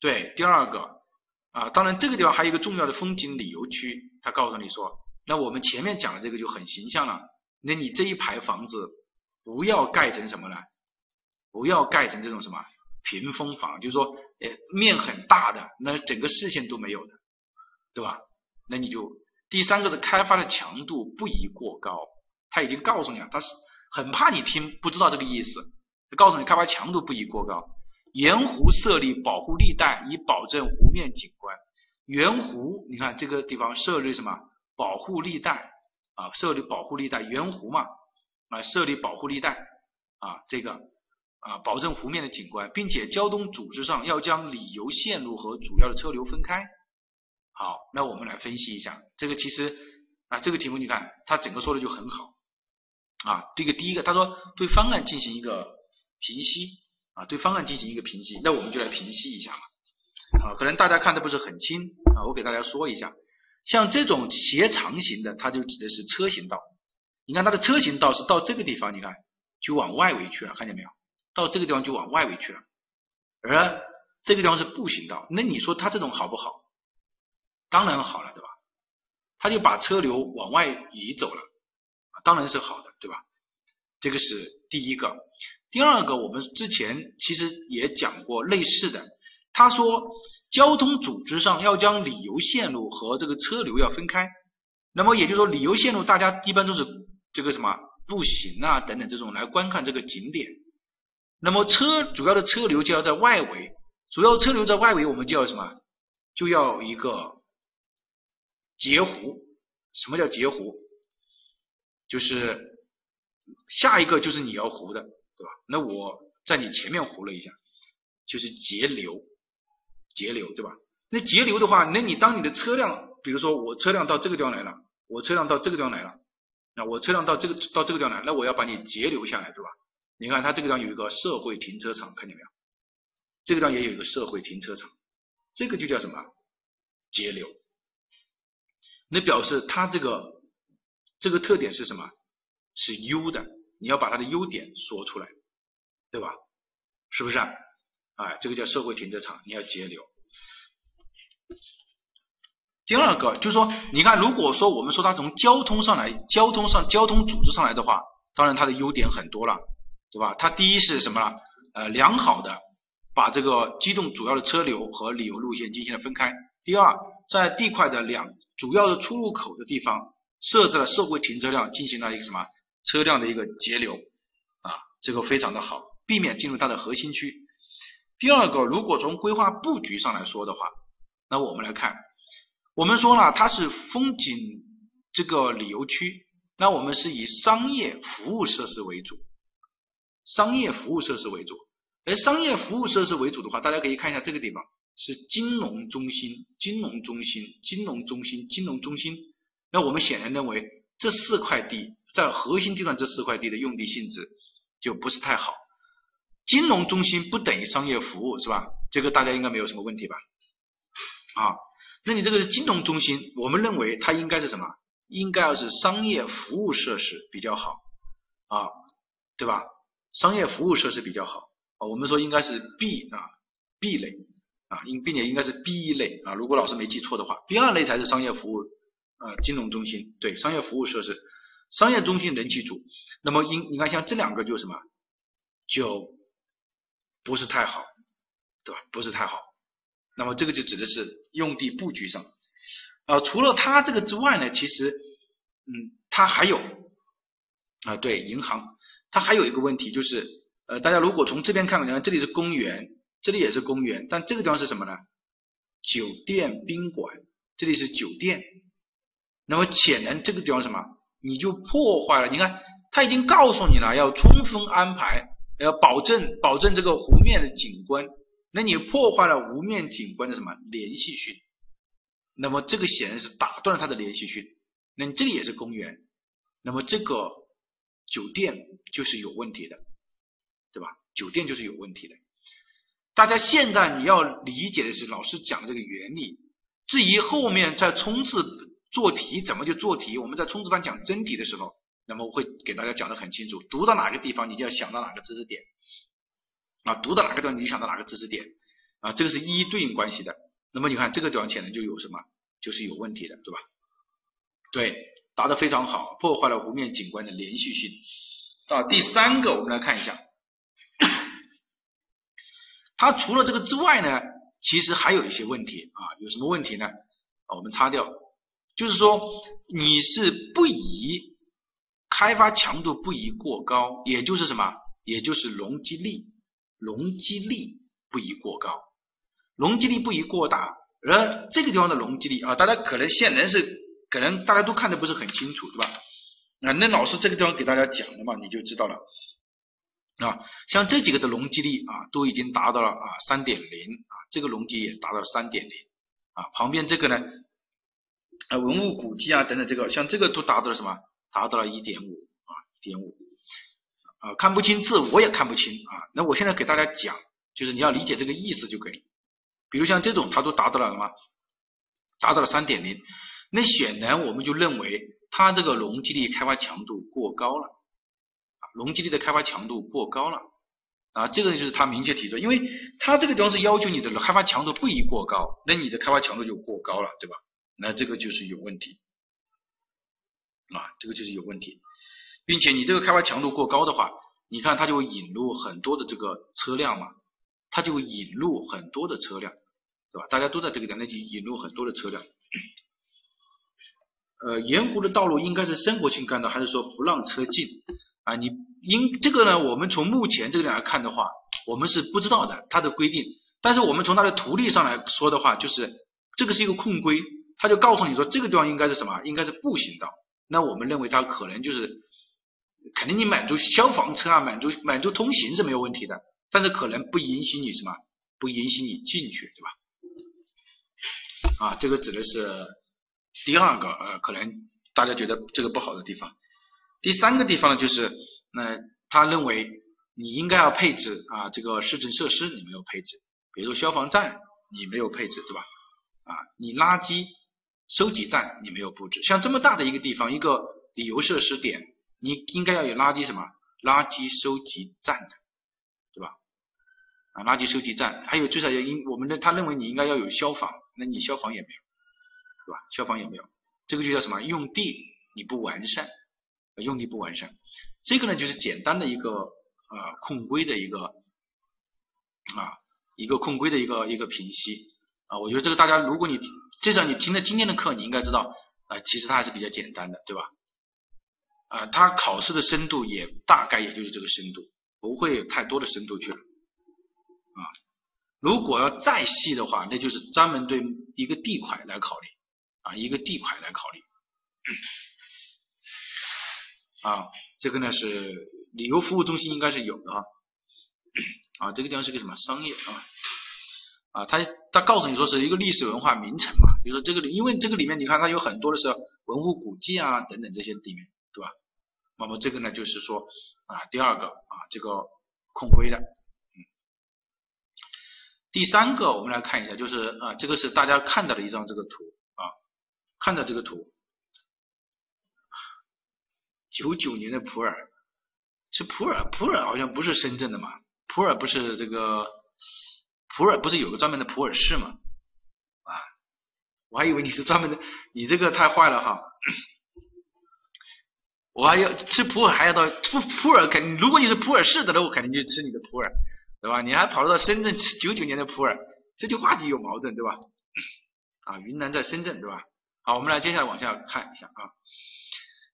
A: 对，第二个啊，当然这个地方还有一个重要的风景旅游区，他告诉你说，那我们前面讲的这个就很形象了。那你这一排房子不要盖成什么呢？不要盖成这种什么屏风房，就是说呃面很大的，那整个视线都没有的，对吧？那你就第三个是开发的强度不宜过高，他已经告诉你了，他是很怕你听不知道这个意思。他告诉你，开发强度不宜过高，沿湖设立保护绿带，以保证湖面景观。沿湖，你看这个地方设立什么？保护绿带啊，设立保护绿带，沿湖嘛啊，设立保护绿带啊，这个啊，保证湖面的景观，并且交通组织上要将旅游线路和主要的车流分开。好，那我们来分析一下这个，其实啊，这个题目你看，它整个说的就很好啊。这个第一个，他说对方案进行一个。评析啊，对方案进行一个评析，那我们就来评析一下嘛。啊，可能大家看的不是很清啊，我给大家说一下，像这种斜长型的，它就指的是车行道。你看它的车行道是到这个地方，你看就往外围去了，看见没有？到这个地方就往外围去了，而这个地方是步行道，那你说它这种好不好？当然好了，对吧？它就把车流往外移走了，当然是好的，对吧？这个是第一个。第二个，我们之前其实也讲过类似的。他说，交通组织上要将旅游线路和这个车流要分开。那么也就是说，旅游线路大家一般都是这个什么步行啊等等这种来观看这个景点。那么车主要的车流就要在外围，主要车流在外围，我们就要什么？就要一个截湖。什么叫截湖？就是下一个就是你要湖的。对吧？那我在你前面糊了一下，就是截流，截流，对吧？那截流的话，那你当你的车辆，比如说我车辆到这个地方来了，我车辆到这个地方来了，那我车辆到这个到这个地方来，那我要把你截流下来，对吧？你看它这个地方有一个社会停车场，看见没有？这个地方也有一个社会停车场，这个就叫什么？截流。那表示它这个这个特点是什么？是优的。你要把它的优点说出来，对吧？是不是？哎，这个叫社会停车场，你要节流。第二个就是说，你看，如果说我们说它从交通上来，交通上交通组织上来的话，当然它的优点很多了，对吧？它第一是什么？呃，良好的把这个机动主要的车流和旅游路线进行了分开。第二，在地块的两主要的出入口的地方设置了社会停车辆，进行了一个什么？车辆的一个节流啊，这个非常的好，避免进入它的核心区。第二个，如果从规划布局上来说的话，那我们来看，我们说了它是风景这个旅游区，那我们是以商业服务设施为主，商业服务设施为主。而商业服务设施为主的话，大家可以看一下这个地方是金融中心、金融中心、金融中心、金融中心。那我们显然认为。这四块地在核心地段这四块地的用地性质就不是太好。金融中心不等于商业服务是吧？这个大家应该没有什么问题吧？啊，那你这个是金融中心，我们认为它应该是什么？应该要是商业服务设施比较好啊，对吧？商业服务设施比较好啊，我们说应该是 B 啊 B 类啊，应并且应该是 B 一类啊，如果老师没记错的话，B 二类才是商业服务啊，金融中心对商业服务设施，商业中心人气足，那么应你看像这两个就什么就。不是太好，对吧？不是太好，那么这个就指的是用地布局上，啊，除了它这个之外呢，其实，嗯，它还有，啊，对，银行，它还有一个问题就是，呃，大家如果从这边看，你看这里是公园，这里也是公园，但这个地方是什么呢？酒店宾馆，这里是酒店，那么显然这个地方什么？你就破坏了，你看，他已经告诉你了，要充分安排。要保证保证这个湖面的景观，那你破坏了湖面景观的什么连续性？那么这个显然是打断了它的连续性。那你这里也是公园，那么这个酒店就是有问题的，对吧？酒店就是有问题的。大家现在你要理解的是老师讲的这个原理。至于后面在冲刺做题怎么去做题，我们在冲刺班讲真题的时候。那么我会给大家讲的很清楚，读到哪个地方你就要想到哪个知识点啊，读到哪个地方你就想到哪个知识点啊，这个是一一对应关系的。那么你看这个地方显然就有什么，就是有问题的，对吧？对，答的非常好，破坏了湖面景观的连续性。啊，第三个我们来看一下，<coughs> 它除了这个之外呢，其实还有一些问题啊，有什么问题呢？啊，我们擦掉，就是说你是不宜。开发强度不宜过高，也就是什么？也就是容积力，容积力不宜过高，容积力不宜过大。而这个地方的容积力啊，大家可能现在是可能大家都看的不是很清楚，对吧？啊，那老师这个地方给大家讲的嘛，你就知道了啊。像这几个的容积力啊，都已经达到了啊三点零啊，这个容积也达到三点零啊。旁边这个呢，呃，文物古迹啊等等，这个像这个都达到了什么？达到了一点五啊，一点五啊，看不清字我也看不清啊。那我现在给大家讲，就是你要理解这个意思就可以。比如像这种，它都达到了什么？达到了三点零。那显然我们就认为它这个容积率开发强度过高了啊，容积率的开发强度过高了啊，这个就是它明确提出，因为它这个地方是要求你的开发强度不宜过高，那你的开发强度就过高了，对吧？那这个就是有问题。啊，这个就是有问题，并且你这个开发强度过高的话，你看它就会引入很多的这个车辆嘛，它就会引入很多的车辆，对吧？大家都在这个点，那就引入很多的车辆。呃，沿湖的道路应该是生活性干道，还是说不让车进啊？你因这个呢，我们从目前这个点来看的话，我们是不知道的它的规定，但是我们从它的图例上来说的话，就是这个是一个控规，他就告诉你说这个地方应该是什么？应该是步行道。那我们认为它可能就是，肯定你满足消防车啊，满足满足通行是没有问题的，但是可能不允许你什么，不允许你进去，对吧？啊，这个指的是第二个呃，可能大家觉得这个不好的地方。第三个地方呢，就是那他认为你应该要配置啊，这个市政设施你没有配置，比如消防站你没有配置，对吧？啊，你垃圾。收集站你没有布置，像这么大的一个地方，一个旅游设施点，你应该要有垃圾什么？垃圾收集站的，对吧？啊，垃圾收集站，还有最少要应我们的他认为你应该要有消防，那你消防也没有，对吧？消防也没有，这个就叫什么？用地你不完善，用地不完善，这个呢就是简单的一个呃控规的一个啊一个控规的一个一个评析啊，我觉得这个大家如果你。至少你听了今天的课，你应该知道，啊，其实它还是比较简单的，对吧？啊，它考试的深度也大概也就是这个深度，不会有太多的深度去了，啊，如果要再细的话，那就是专门对一个地块来考虑，啊，一个地块来考虑，啊，这个呢是旅游服务中心应该是有的啊，啊，这个地方是个什么商业啊？啊，他他告诉你说是一个历史文化名城嘛，比如说这个里，因为这个里面你看它有很多的是文物古迹啊等等这些里面，对吧？那么这个呢就是说啊第二个啊这个控规的，嗯，第三个我们来看一下，就是啊这个是大家看到的一张这个图啊，看到这个图，九九年的普洱，是普洱，普洱好像不是深圳的嘛，普洱不是这个普洱不是有个专门的普洱市嘛？我还以为你是专门的，你这个太坏了哈！我还要吃普洱，还要到普普洱肯，如果你是普洱市的，那我肯定就吃你的普洱，对吧？你还跑到深圳吃九九年的普洱，这句话就有矛盾，对吧？<coughs> 啊，云南在深圳，对吧？好，我们来接下来往下看一下啊。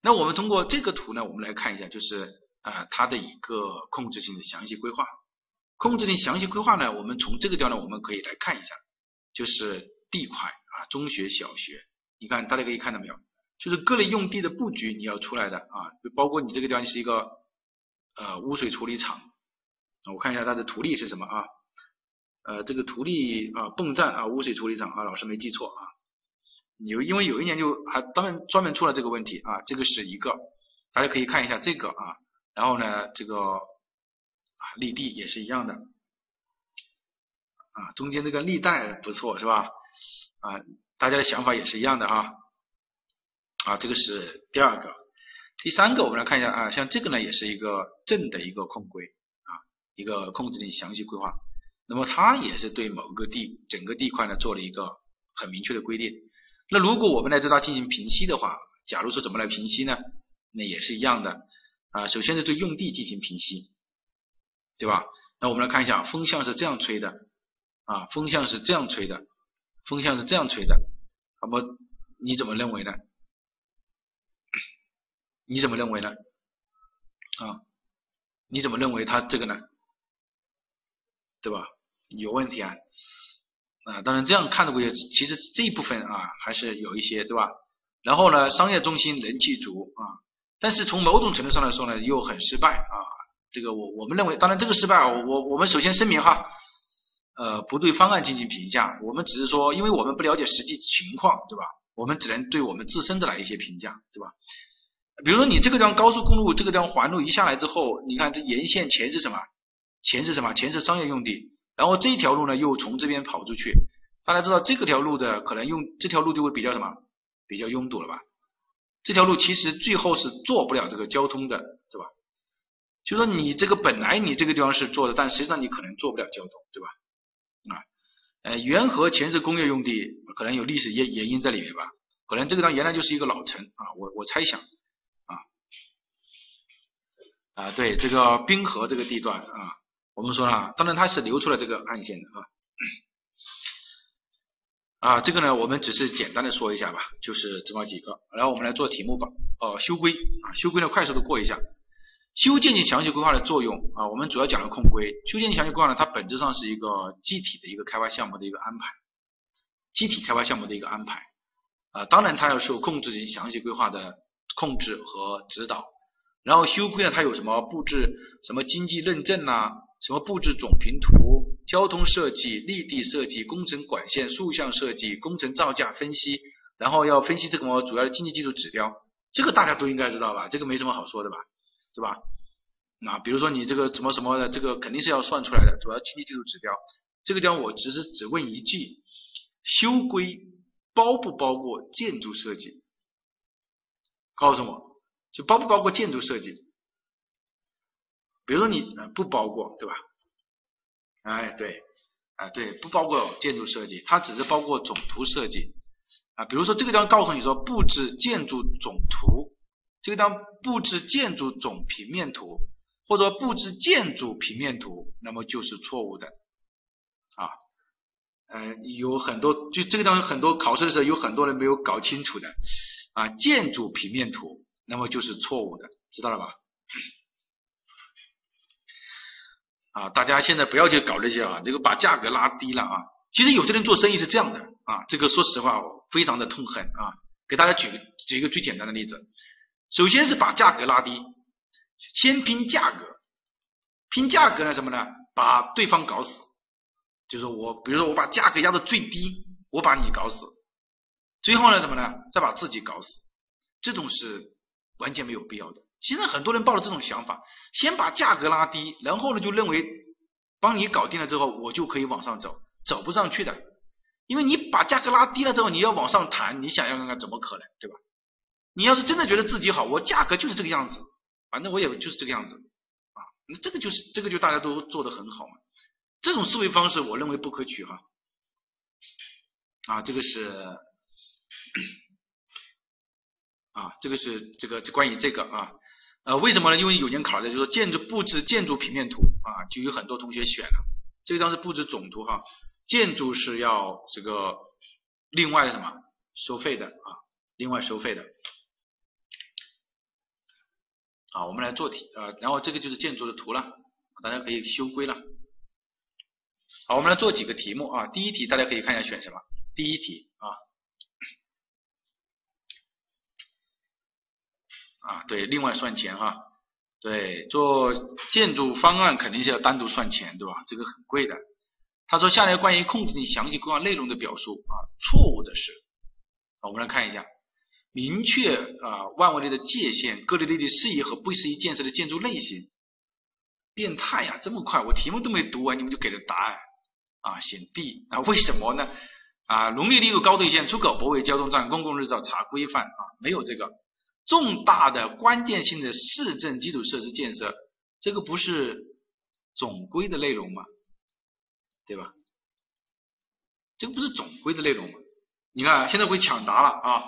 A: 那我们通过这个图呢，我们来看一下，就是啊它的一个控制性的详细规划。控制性详细规划呢，我们从这个地方呢，我们可以来看一下，就是地块。中学、小学，你看大家可以看到没有？就是各类用地的布局你要出来的啊，就包括你这个地方是一个呃污水处理厂，我看一下它的图例是什么啊？呃，这个图例啊，泵站啊，污水处理厂啊，老师没记错啊。有因为有一年就还专门专门出了这个问题啊，这个是一个，大家可以看一下这个啊，然后呢，这个啊立地也是一样的啊，中间这个历代不错是吧？啊，大家的想法也是一样的哈，啊，这个是第二个，第三个我们来看一下啊，像这个呢也是一个正的一个控规啊，一个控制性详细规划，那么它也是对某个地整个地块呢做了一个很明确的规定。那如果我们来对它进行平析的话，假如说怎么来平析呢？那也是一样的啊，首先是对用地进行平析，对吧？那我们来看一下，风向是这样吹的啊，风向是这样吹的。风向是这样吹的，那么你怎么认为呢？你怎么认为呢？啊，你怎么认为它这个呢？对吧？有问题啊？啊，当然这样看的过去，其实这一部分啊还是有一些，对吧？然后呢，商业中心人气足啊，但是从某种程度上来说呢，又很失败啊。这个我我们认为，当然这个失败啊，我我们首先声明哈。呃，不对方案进行评价，我们只是说，因为我们不了解实际情况，对吧？我们只能对我们自身的来一些评价，对吧？比如说你这个地方高速公路，这个地方环路一下来之后，你看这沿线前是什么？前是什么？前是商业用地，然后这条路呢又从这边跑出去，大家知道这个条路的可能用这条路就会比较什么？比较拥堵了吧？这条路其实最后是做不了这个交通的，是吧？就说你这个本来你这个地方是做的，但实际上你可能做不了交通，对吧？呃，元和前是工业用地，可能有历史原原因在里面吧？可能这个地方原来就是一个老城啊，我我猜想啊啊，对这个滨河这个地段啊，我们说了，当然它是留出了这个暗线的啊啊，这个呢，我们只是简单的说一下吧，就是这么几个，然后我们来做题目吧。哦，修规啊，修规呢，快速的过一下。修建性详细规划的作用啊，我们主要讲了控规。修建性详细规划呢，它本质上是一个具体的一个开发项目的一个安排，具体开发项目的一个安排啊，当然它要受控制性详细规划的控制和指导。然后修规呢，它有什么布置、什么经济认证呐，什么布置总平图、交通设计、立地设计、工程管线、竖向设计、工程造价分析，然后要分析这个主要的经济技术指标，这个大家都应该知道吧？这个没什么好说的吧？是吧？那比如说你这个什么什么的，这个肯定是要算出来的，主要经济技术指标。这个地方我只是只问一句：修规包不包括建筑设计？告诉我，就包不包括建筑设计？比如说你不包括，对吧？哎，对，啊对，不包括建筑设计，它只是包括总图设计啊。比如说这个地方告诉你说布置建筑总图。这个当布置建筑总平面图或者布置建筑平面图，那么就是错误的啊。呃，有很多就这个当中很多考试的时候有很多人没有搞清楚的啊。建筑平面图那么就是错误的，知道了吧？啊，大家现在不要去搞这些啊，这个把价格拉低了啊。其实有些人做生意是这样的啊，这个说实话非常的痛恨啊。给大家举个举一个最简单的例子。首先是把价格拉低，先拼价格，拼价格呢什么呢？把对方搞死，就是我，比如说我把价格压到最低，我把你搞死，最后呢什么呢？再把自己搞死，这种是完全没有必要的。现在很多人抱着这种想法，先把价格拉低，然后呢就认为帮你搞定了之后，我就可以往上走，走不上去的。因为你把价格拉低了之后，你要往上谈，你想要看看怎么可能，对吧？你要是真的觉得自己好，我价格就是这个样子，反正我也就是这个样子啊，那这个就是这个就大家都做得很好嘛。这种思维方式，我认为不可取哈。啊，这个是啊，这个是这个关于这个啊，呃，为什么呢？因为有年考的就是建筑布置建筑平面图啊，就有很多同学选了。这张是布置总图哈，建筑是要这个另外什么收费的啊，另外收费的。啊，我们来做题啊，然后这个就是建筑的图了，大家可以修规了。好，我们来做几个题目啊。第一题大家可以看一下选什么。第一题啊，啊对，另外算钱哈。对，做建筑方案肯定是要单独算钱，对吧？这个很贵的。他说下列关于控制你详细规划内容的表述啊，错误的是。好，我们来看一下，明确啊万物类的界限，各类类的适宜和不适宜建设的建筑类型。变态呀，这么快，我题目都没读完，你们就给了答案。啊，选 D 啊？为什么呢？啊，农历力度高度线、出口泊位、交通站、公共日照查规范啊，没有这个重大的关键性的市政基础设施建设，这个不是总规的内容吗？对吧？这个不是总规的内容吗？你看现在会抢答了啊，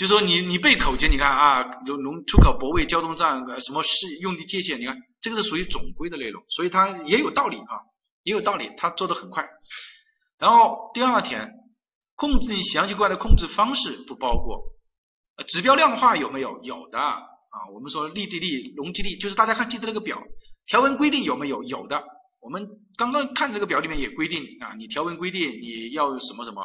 A: 就说你你背口诀，你看啊，农农出口泊位、交通站什么市用地界限，你看这个是属于总规的内容，所以它也有道理啊。也有道理，它做的很快。然后第二天，控制你详细规划的控制方式不包括，指标量化有没有？有的啊。我们说立地力、容积力，就是大家看记得那个表，条文规定有没有？有的。我们刚刚看这个表里面也规定啊，你条文规定你要什么什么，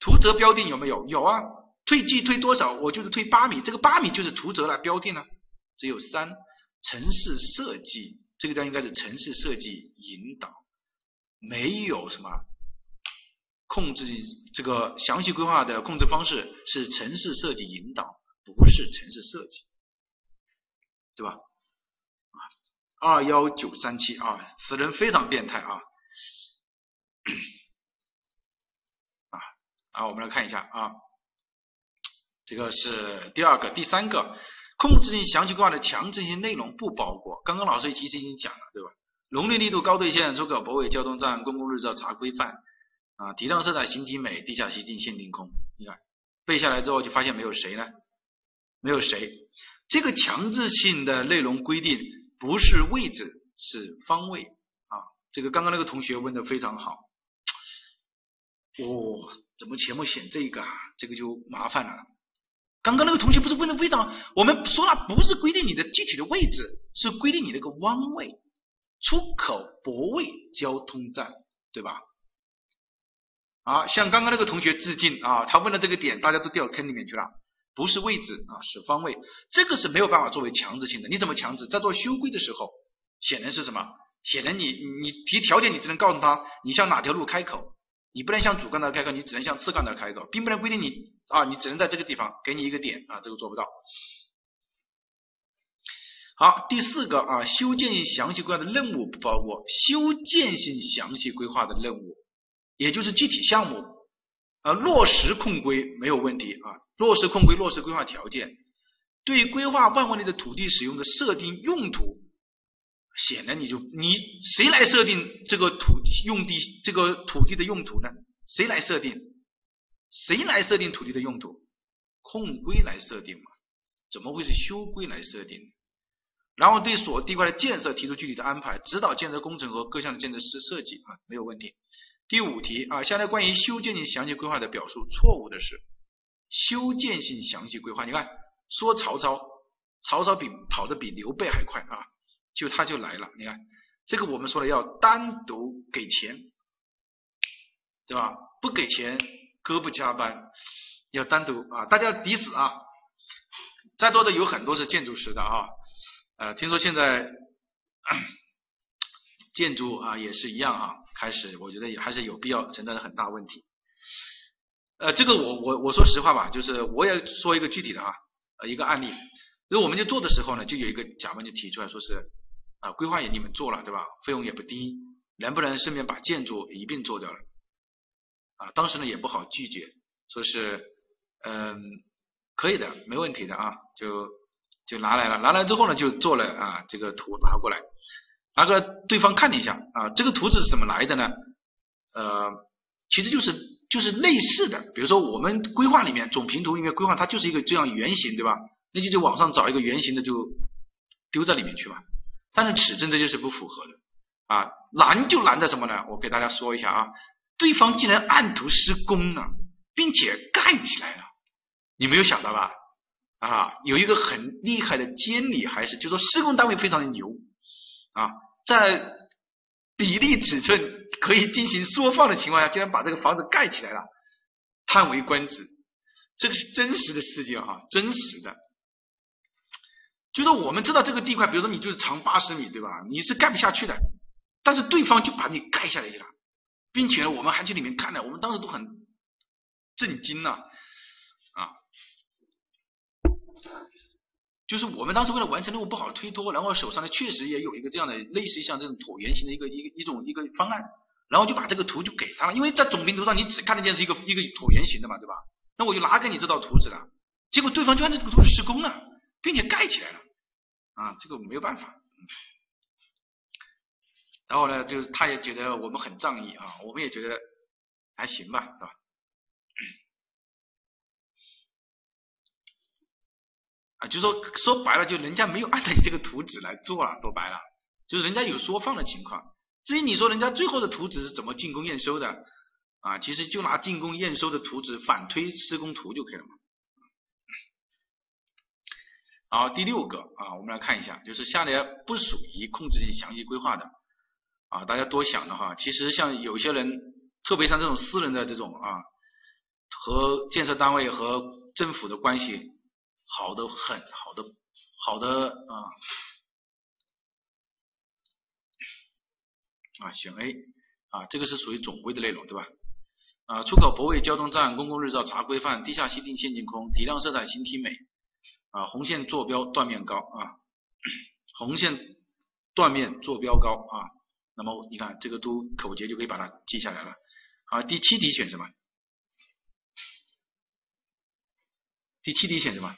A: 图则标定有没有？有啊。退计退多少？我就是退八米，这个八米就是图则了标定了。只有三，城市设计这个地方应该是城市设计引导。没有什么控制这个详细规划的控制方式是城市设计引导，不是城市设计，对吧？啊，二幺九三七啊，此人非常变态啊！<coughs> 啊啊，我们来看一下啊，这个是第二个，第三个，控制性详细规划的强制性内容不包括，刚刚老师其实已经讲了，对吧？农历力度高对线出口泊位交通站公共日照查规范啊，提倡色彩形体美，地下西进限定空。你看背下来之后就发现没有谁呢？没有谁。这个强制性的内容规定不是位置，是方位啊。这个刚刚那个同学问的非常好。哦，怎么全部选这个啊？这个就麻烦了。刚刚那个同学不是问的非常，我们说了不是规定你的具体的位置，是规定你那个弯位。出口泊位交通站，对吧？啊，向刚刚那个同学致敬啊！他问的这个点，大家都掉坑里面去了，不是位置啊，是方位，这个是没有办法作为强制性的。你怎么强制？在做修规的时候，显然是什么？显然你你提条件，你只能告诉他你向哪条路开口，你不能向主干道开口，你只能向次干道开口，并不能规定你啊，你只能在这个地方给你一个点啊，这个做不到。好，第四个啊，修建性详细规划的任务不包括修建性详细规划的任务，也就是具体项目啊，落实控规没有问题啊，落实控规，落实规划条件，对规划范围内的土地使用的设定用途，显然你就你谁来设定这个土用地这个土地的用途呢？谁来设定？谁来设定土地的用途？控规来设定嘛？怎么会是修规来设定？然后对所地块的建设提出具体的安排，指导建设工程和各项的建设设设计啊，没有问题。第五题啊，下列关于修建性详细规划的表述错误的是，修建性详细规划，你看说曹操，曹操比跑得比刘备还快啊，就他就来了，你看这个我们说的要单独给钱，对吧？不给钱哥不加班，要单独啊，大家抵死啊，在座的有很多是建筑师的啊。呃，听说现在 <coughs> 建筑啊也是一样哈，开始我觉得也还是有必要承担很大问题。呃，这个我我我说实话吧，就是我也说一个具体的啊，呃，一个案例。因为我们就做的时候呢，就有一个甲方就提出来说是，啊，规划也你们做了对吧？费用也不低，能不能顺便把建筑一并做掉了？啊，当时呢也不好拒绝，说是，嗯，可以的，没问题的啊，就就拿来了，拿来之后呢就做了啊这个图拿过来，拿过来对方看了一下啊，这个图纸是怎么来的呢？呃，其实就是就是类似的，比如说我们规划里面总平图里面规划它就是一个这样圆形对吧？那就在网上找一个圆形的就丢在里面去嘛，但是尺寸这就是不符合的啊，难就难在什么呢？我给大家说一下啊，对方竟然按图施工了，并且盖起来了，你没有想到吧？啊，有一个很厉害的监理还是就说施工单位非常的牛啊，在比例尺寸可以进行缩放的情况下，竟然把这个房子盖起来了，叹为观止。这个是真实的事件哈，真实的。就是我们知道这个地块，比如说你就是长八十米，对吧？你是盖不下去的，但是对方就把你盖下来去了，并且呢，我们还去里面看了，我们当时都很震惊呐，啊，就是我们当时为了完成任务不好推脱，然后手上呢确实也有一个这样的类似像这种椭圆形的一个一个一种一个方案，然后就把这个图就给他了，因为在总平图上你只看得见是一个一个椭圆形的嘛，对吧？那我就拿给你这道图纸了，结果对方就按照这个图纸施工了。并且盖起来了，啊，这个没有办法。然后呢，就是他也觉得我们很仗义啊，我们也觉得还行吧，是吧？啊，就说说白了，就人家没有按照你这个图纸来做了，说白了，就是人家有缩放的情况。至于你说人家最后的图纸是怎么进攻验收的，啊，其实就拿进攻验收的图纸反推施工图就可以了嘛。好，第六个啊，我们来看一下，就是下列不属于控制性详细规划的啊，大家多想的哈。其实像有些人，特别像这种私人的这种啊，和建设单位和政府的关系好的很，好的好的啊啊选 A 啊，这个是属于总规的内容对吧？啊，出口泊位、交通站、公共日照查规范、地下吸定现金空、体量色彩形体美。啊，红线坐标断面高啊，<coughs> 红线断面坐标高啊，那么你看这个都口诀就可以把它记下来了。好，第七题选什么？第七题选什么？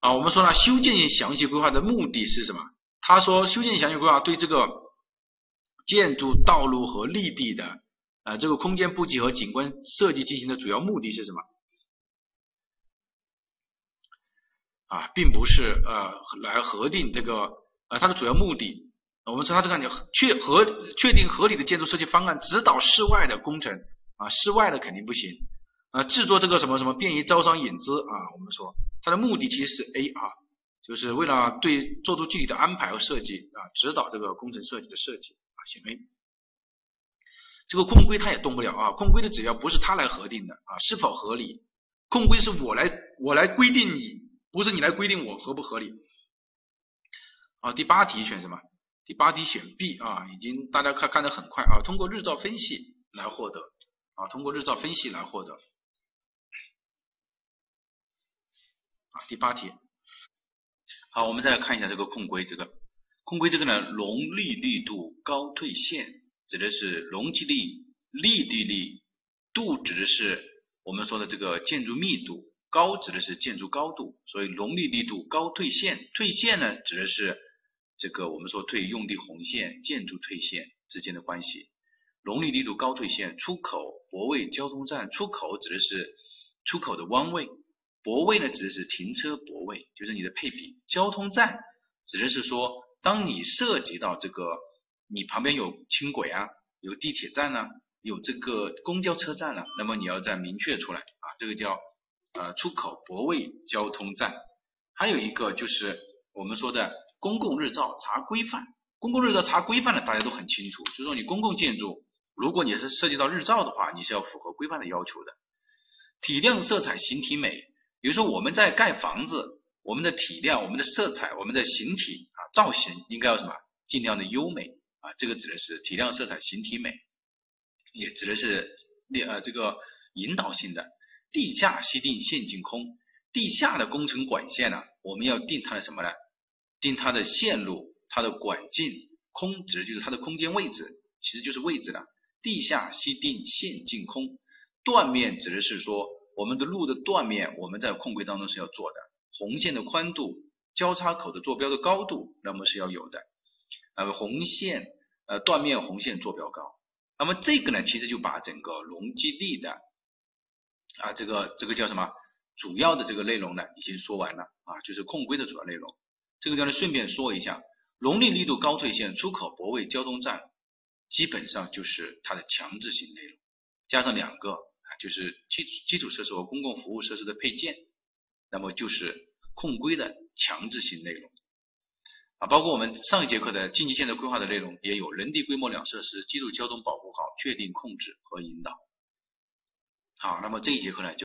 A: 啊，我们说了，修建详细规划的目的是什么？他说，修建详细规划对这个建筑、道路和绿地的。啊，这个空间布局和景观设计进行的主要目的是什么？啊，并不是呃来核定这个呃它的主要目的。我们说它这个你确合确定合理的建筑设计方案，指导室外的工程啊，室外的肯定不行啊。制作这个什么什么便于招商引资啊，我们说它的目的其实是 A 啊，就是为了对做出具体的安排和设计啊，指导这个工程设计的设计啊，选 A。这个控规它也动不了啊，控规的指标不是它来核定的啊，是否合理？控规是我来我来规定你，不是你来规定我合不合理。啊，第八题选什么？第八题选 B 啊，已经大家看看得很快啊，通过日照分析来获得啊，通过日照分析来获得。啊，第八题。好，我们再来看一下这个控规，这个控规这个呢，容力力度高退线。指的是容积力、立地力，度指的是我们说的这个建筑密度，高指的是建筑高度，所以容力力度高退线，退线呢指的是这个我们说退用地红线、建筑退线之间的关系。容力力度高退线，出口泊位、交通站，出口指的是出口的弯位，泊位呢指的是停车泊位，就是你的配比。交通站指的是说，当你涉及到这个。你旁边有轻轨啊，有地铁站呢，有这个公交车站了，那么你要再明确出来啊，这个叫呃出口泊位交通站。还有一个就是我们说的公共日照查规范，公共日照查规范的大家都很清楚，就是说你公共建筑，如果你是涉及到日照的话，你是要符合规范的要求的。体量色彩形体美，比如说我们在盖房子，我们的体量、我们的色彩、我们的形体啊造型应该要什么？尽量的优美。啊，这个指的是体量、色彩、形体美，也指的是呃这个引导性的。地下吸定线径空，地下的工程管线呢，我们要定它的什么呢？定它的线路、它的管径，空指的就是它的空间位置，其实就是位置了。地下吸定线径空，断面指的是说我们的路的断面，我们在控规当中是要做的。红线的宽度、交叉口的坐标的高度，那么是要有的。呃，红线呃断面红线坐标高，那么这个呢，其实就把整个容积率的。啊，这个这个叫什么？主要的这个内容呢，已经说完了啊，就是控规的主要内容。这个地方，顺便说一下，容力力度高退线出口泊位交通站，基本上就是它的强制性内容，加上两个啊，就是基基础设施和公共服务设施的配件，那么就是控规的强制性内容啊。包括我们上一节课的经济线的规划的内容，也有人地规模两设施，基础交通保护好，确定控制和引导。好，那么这一节课呢就。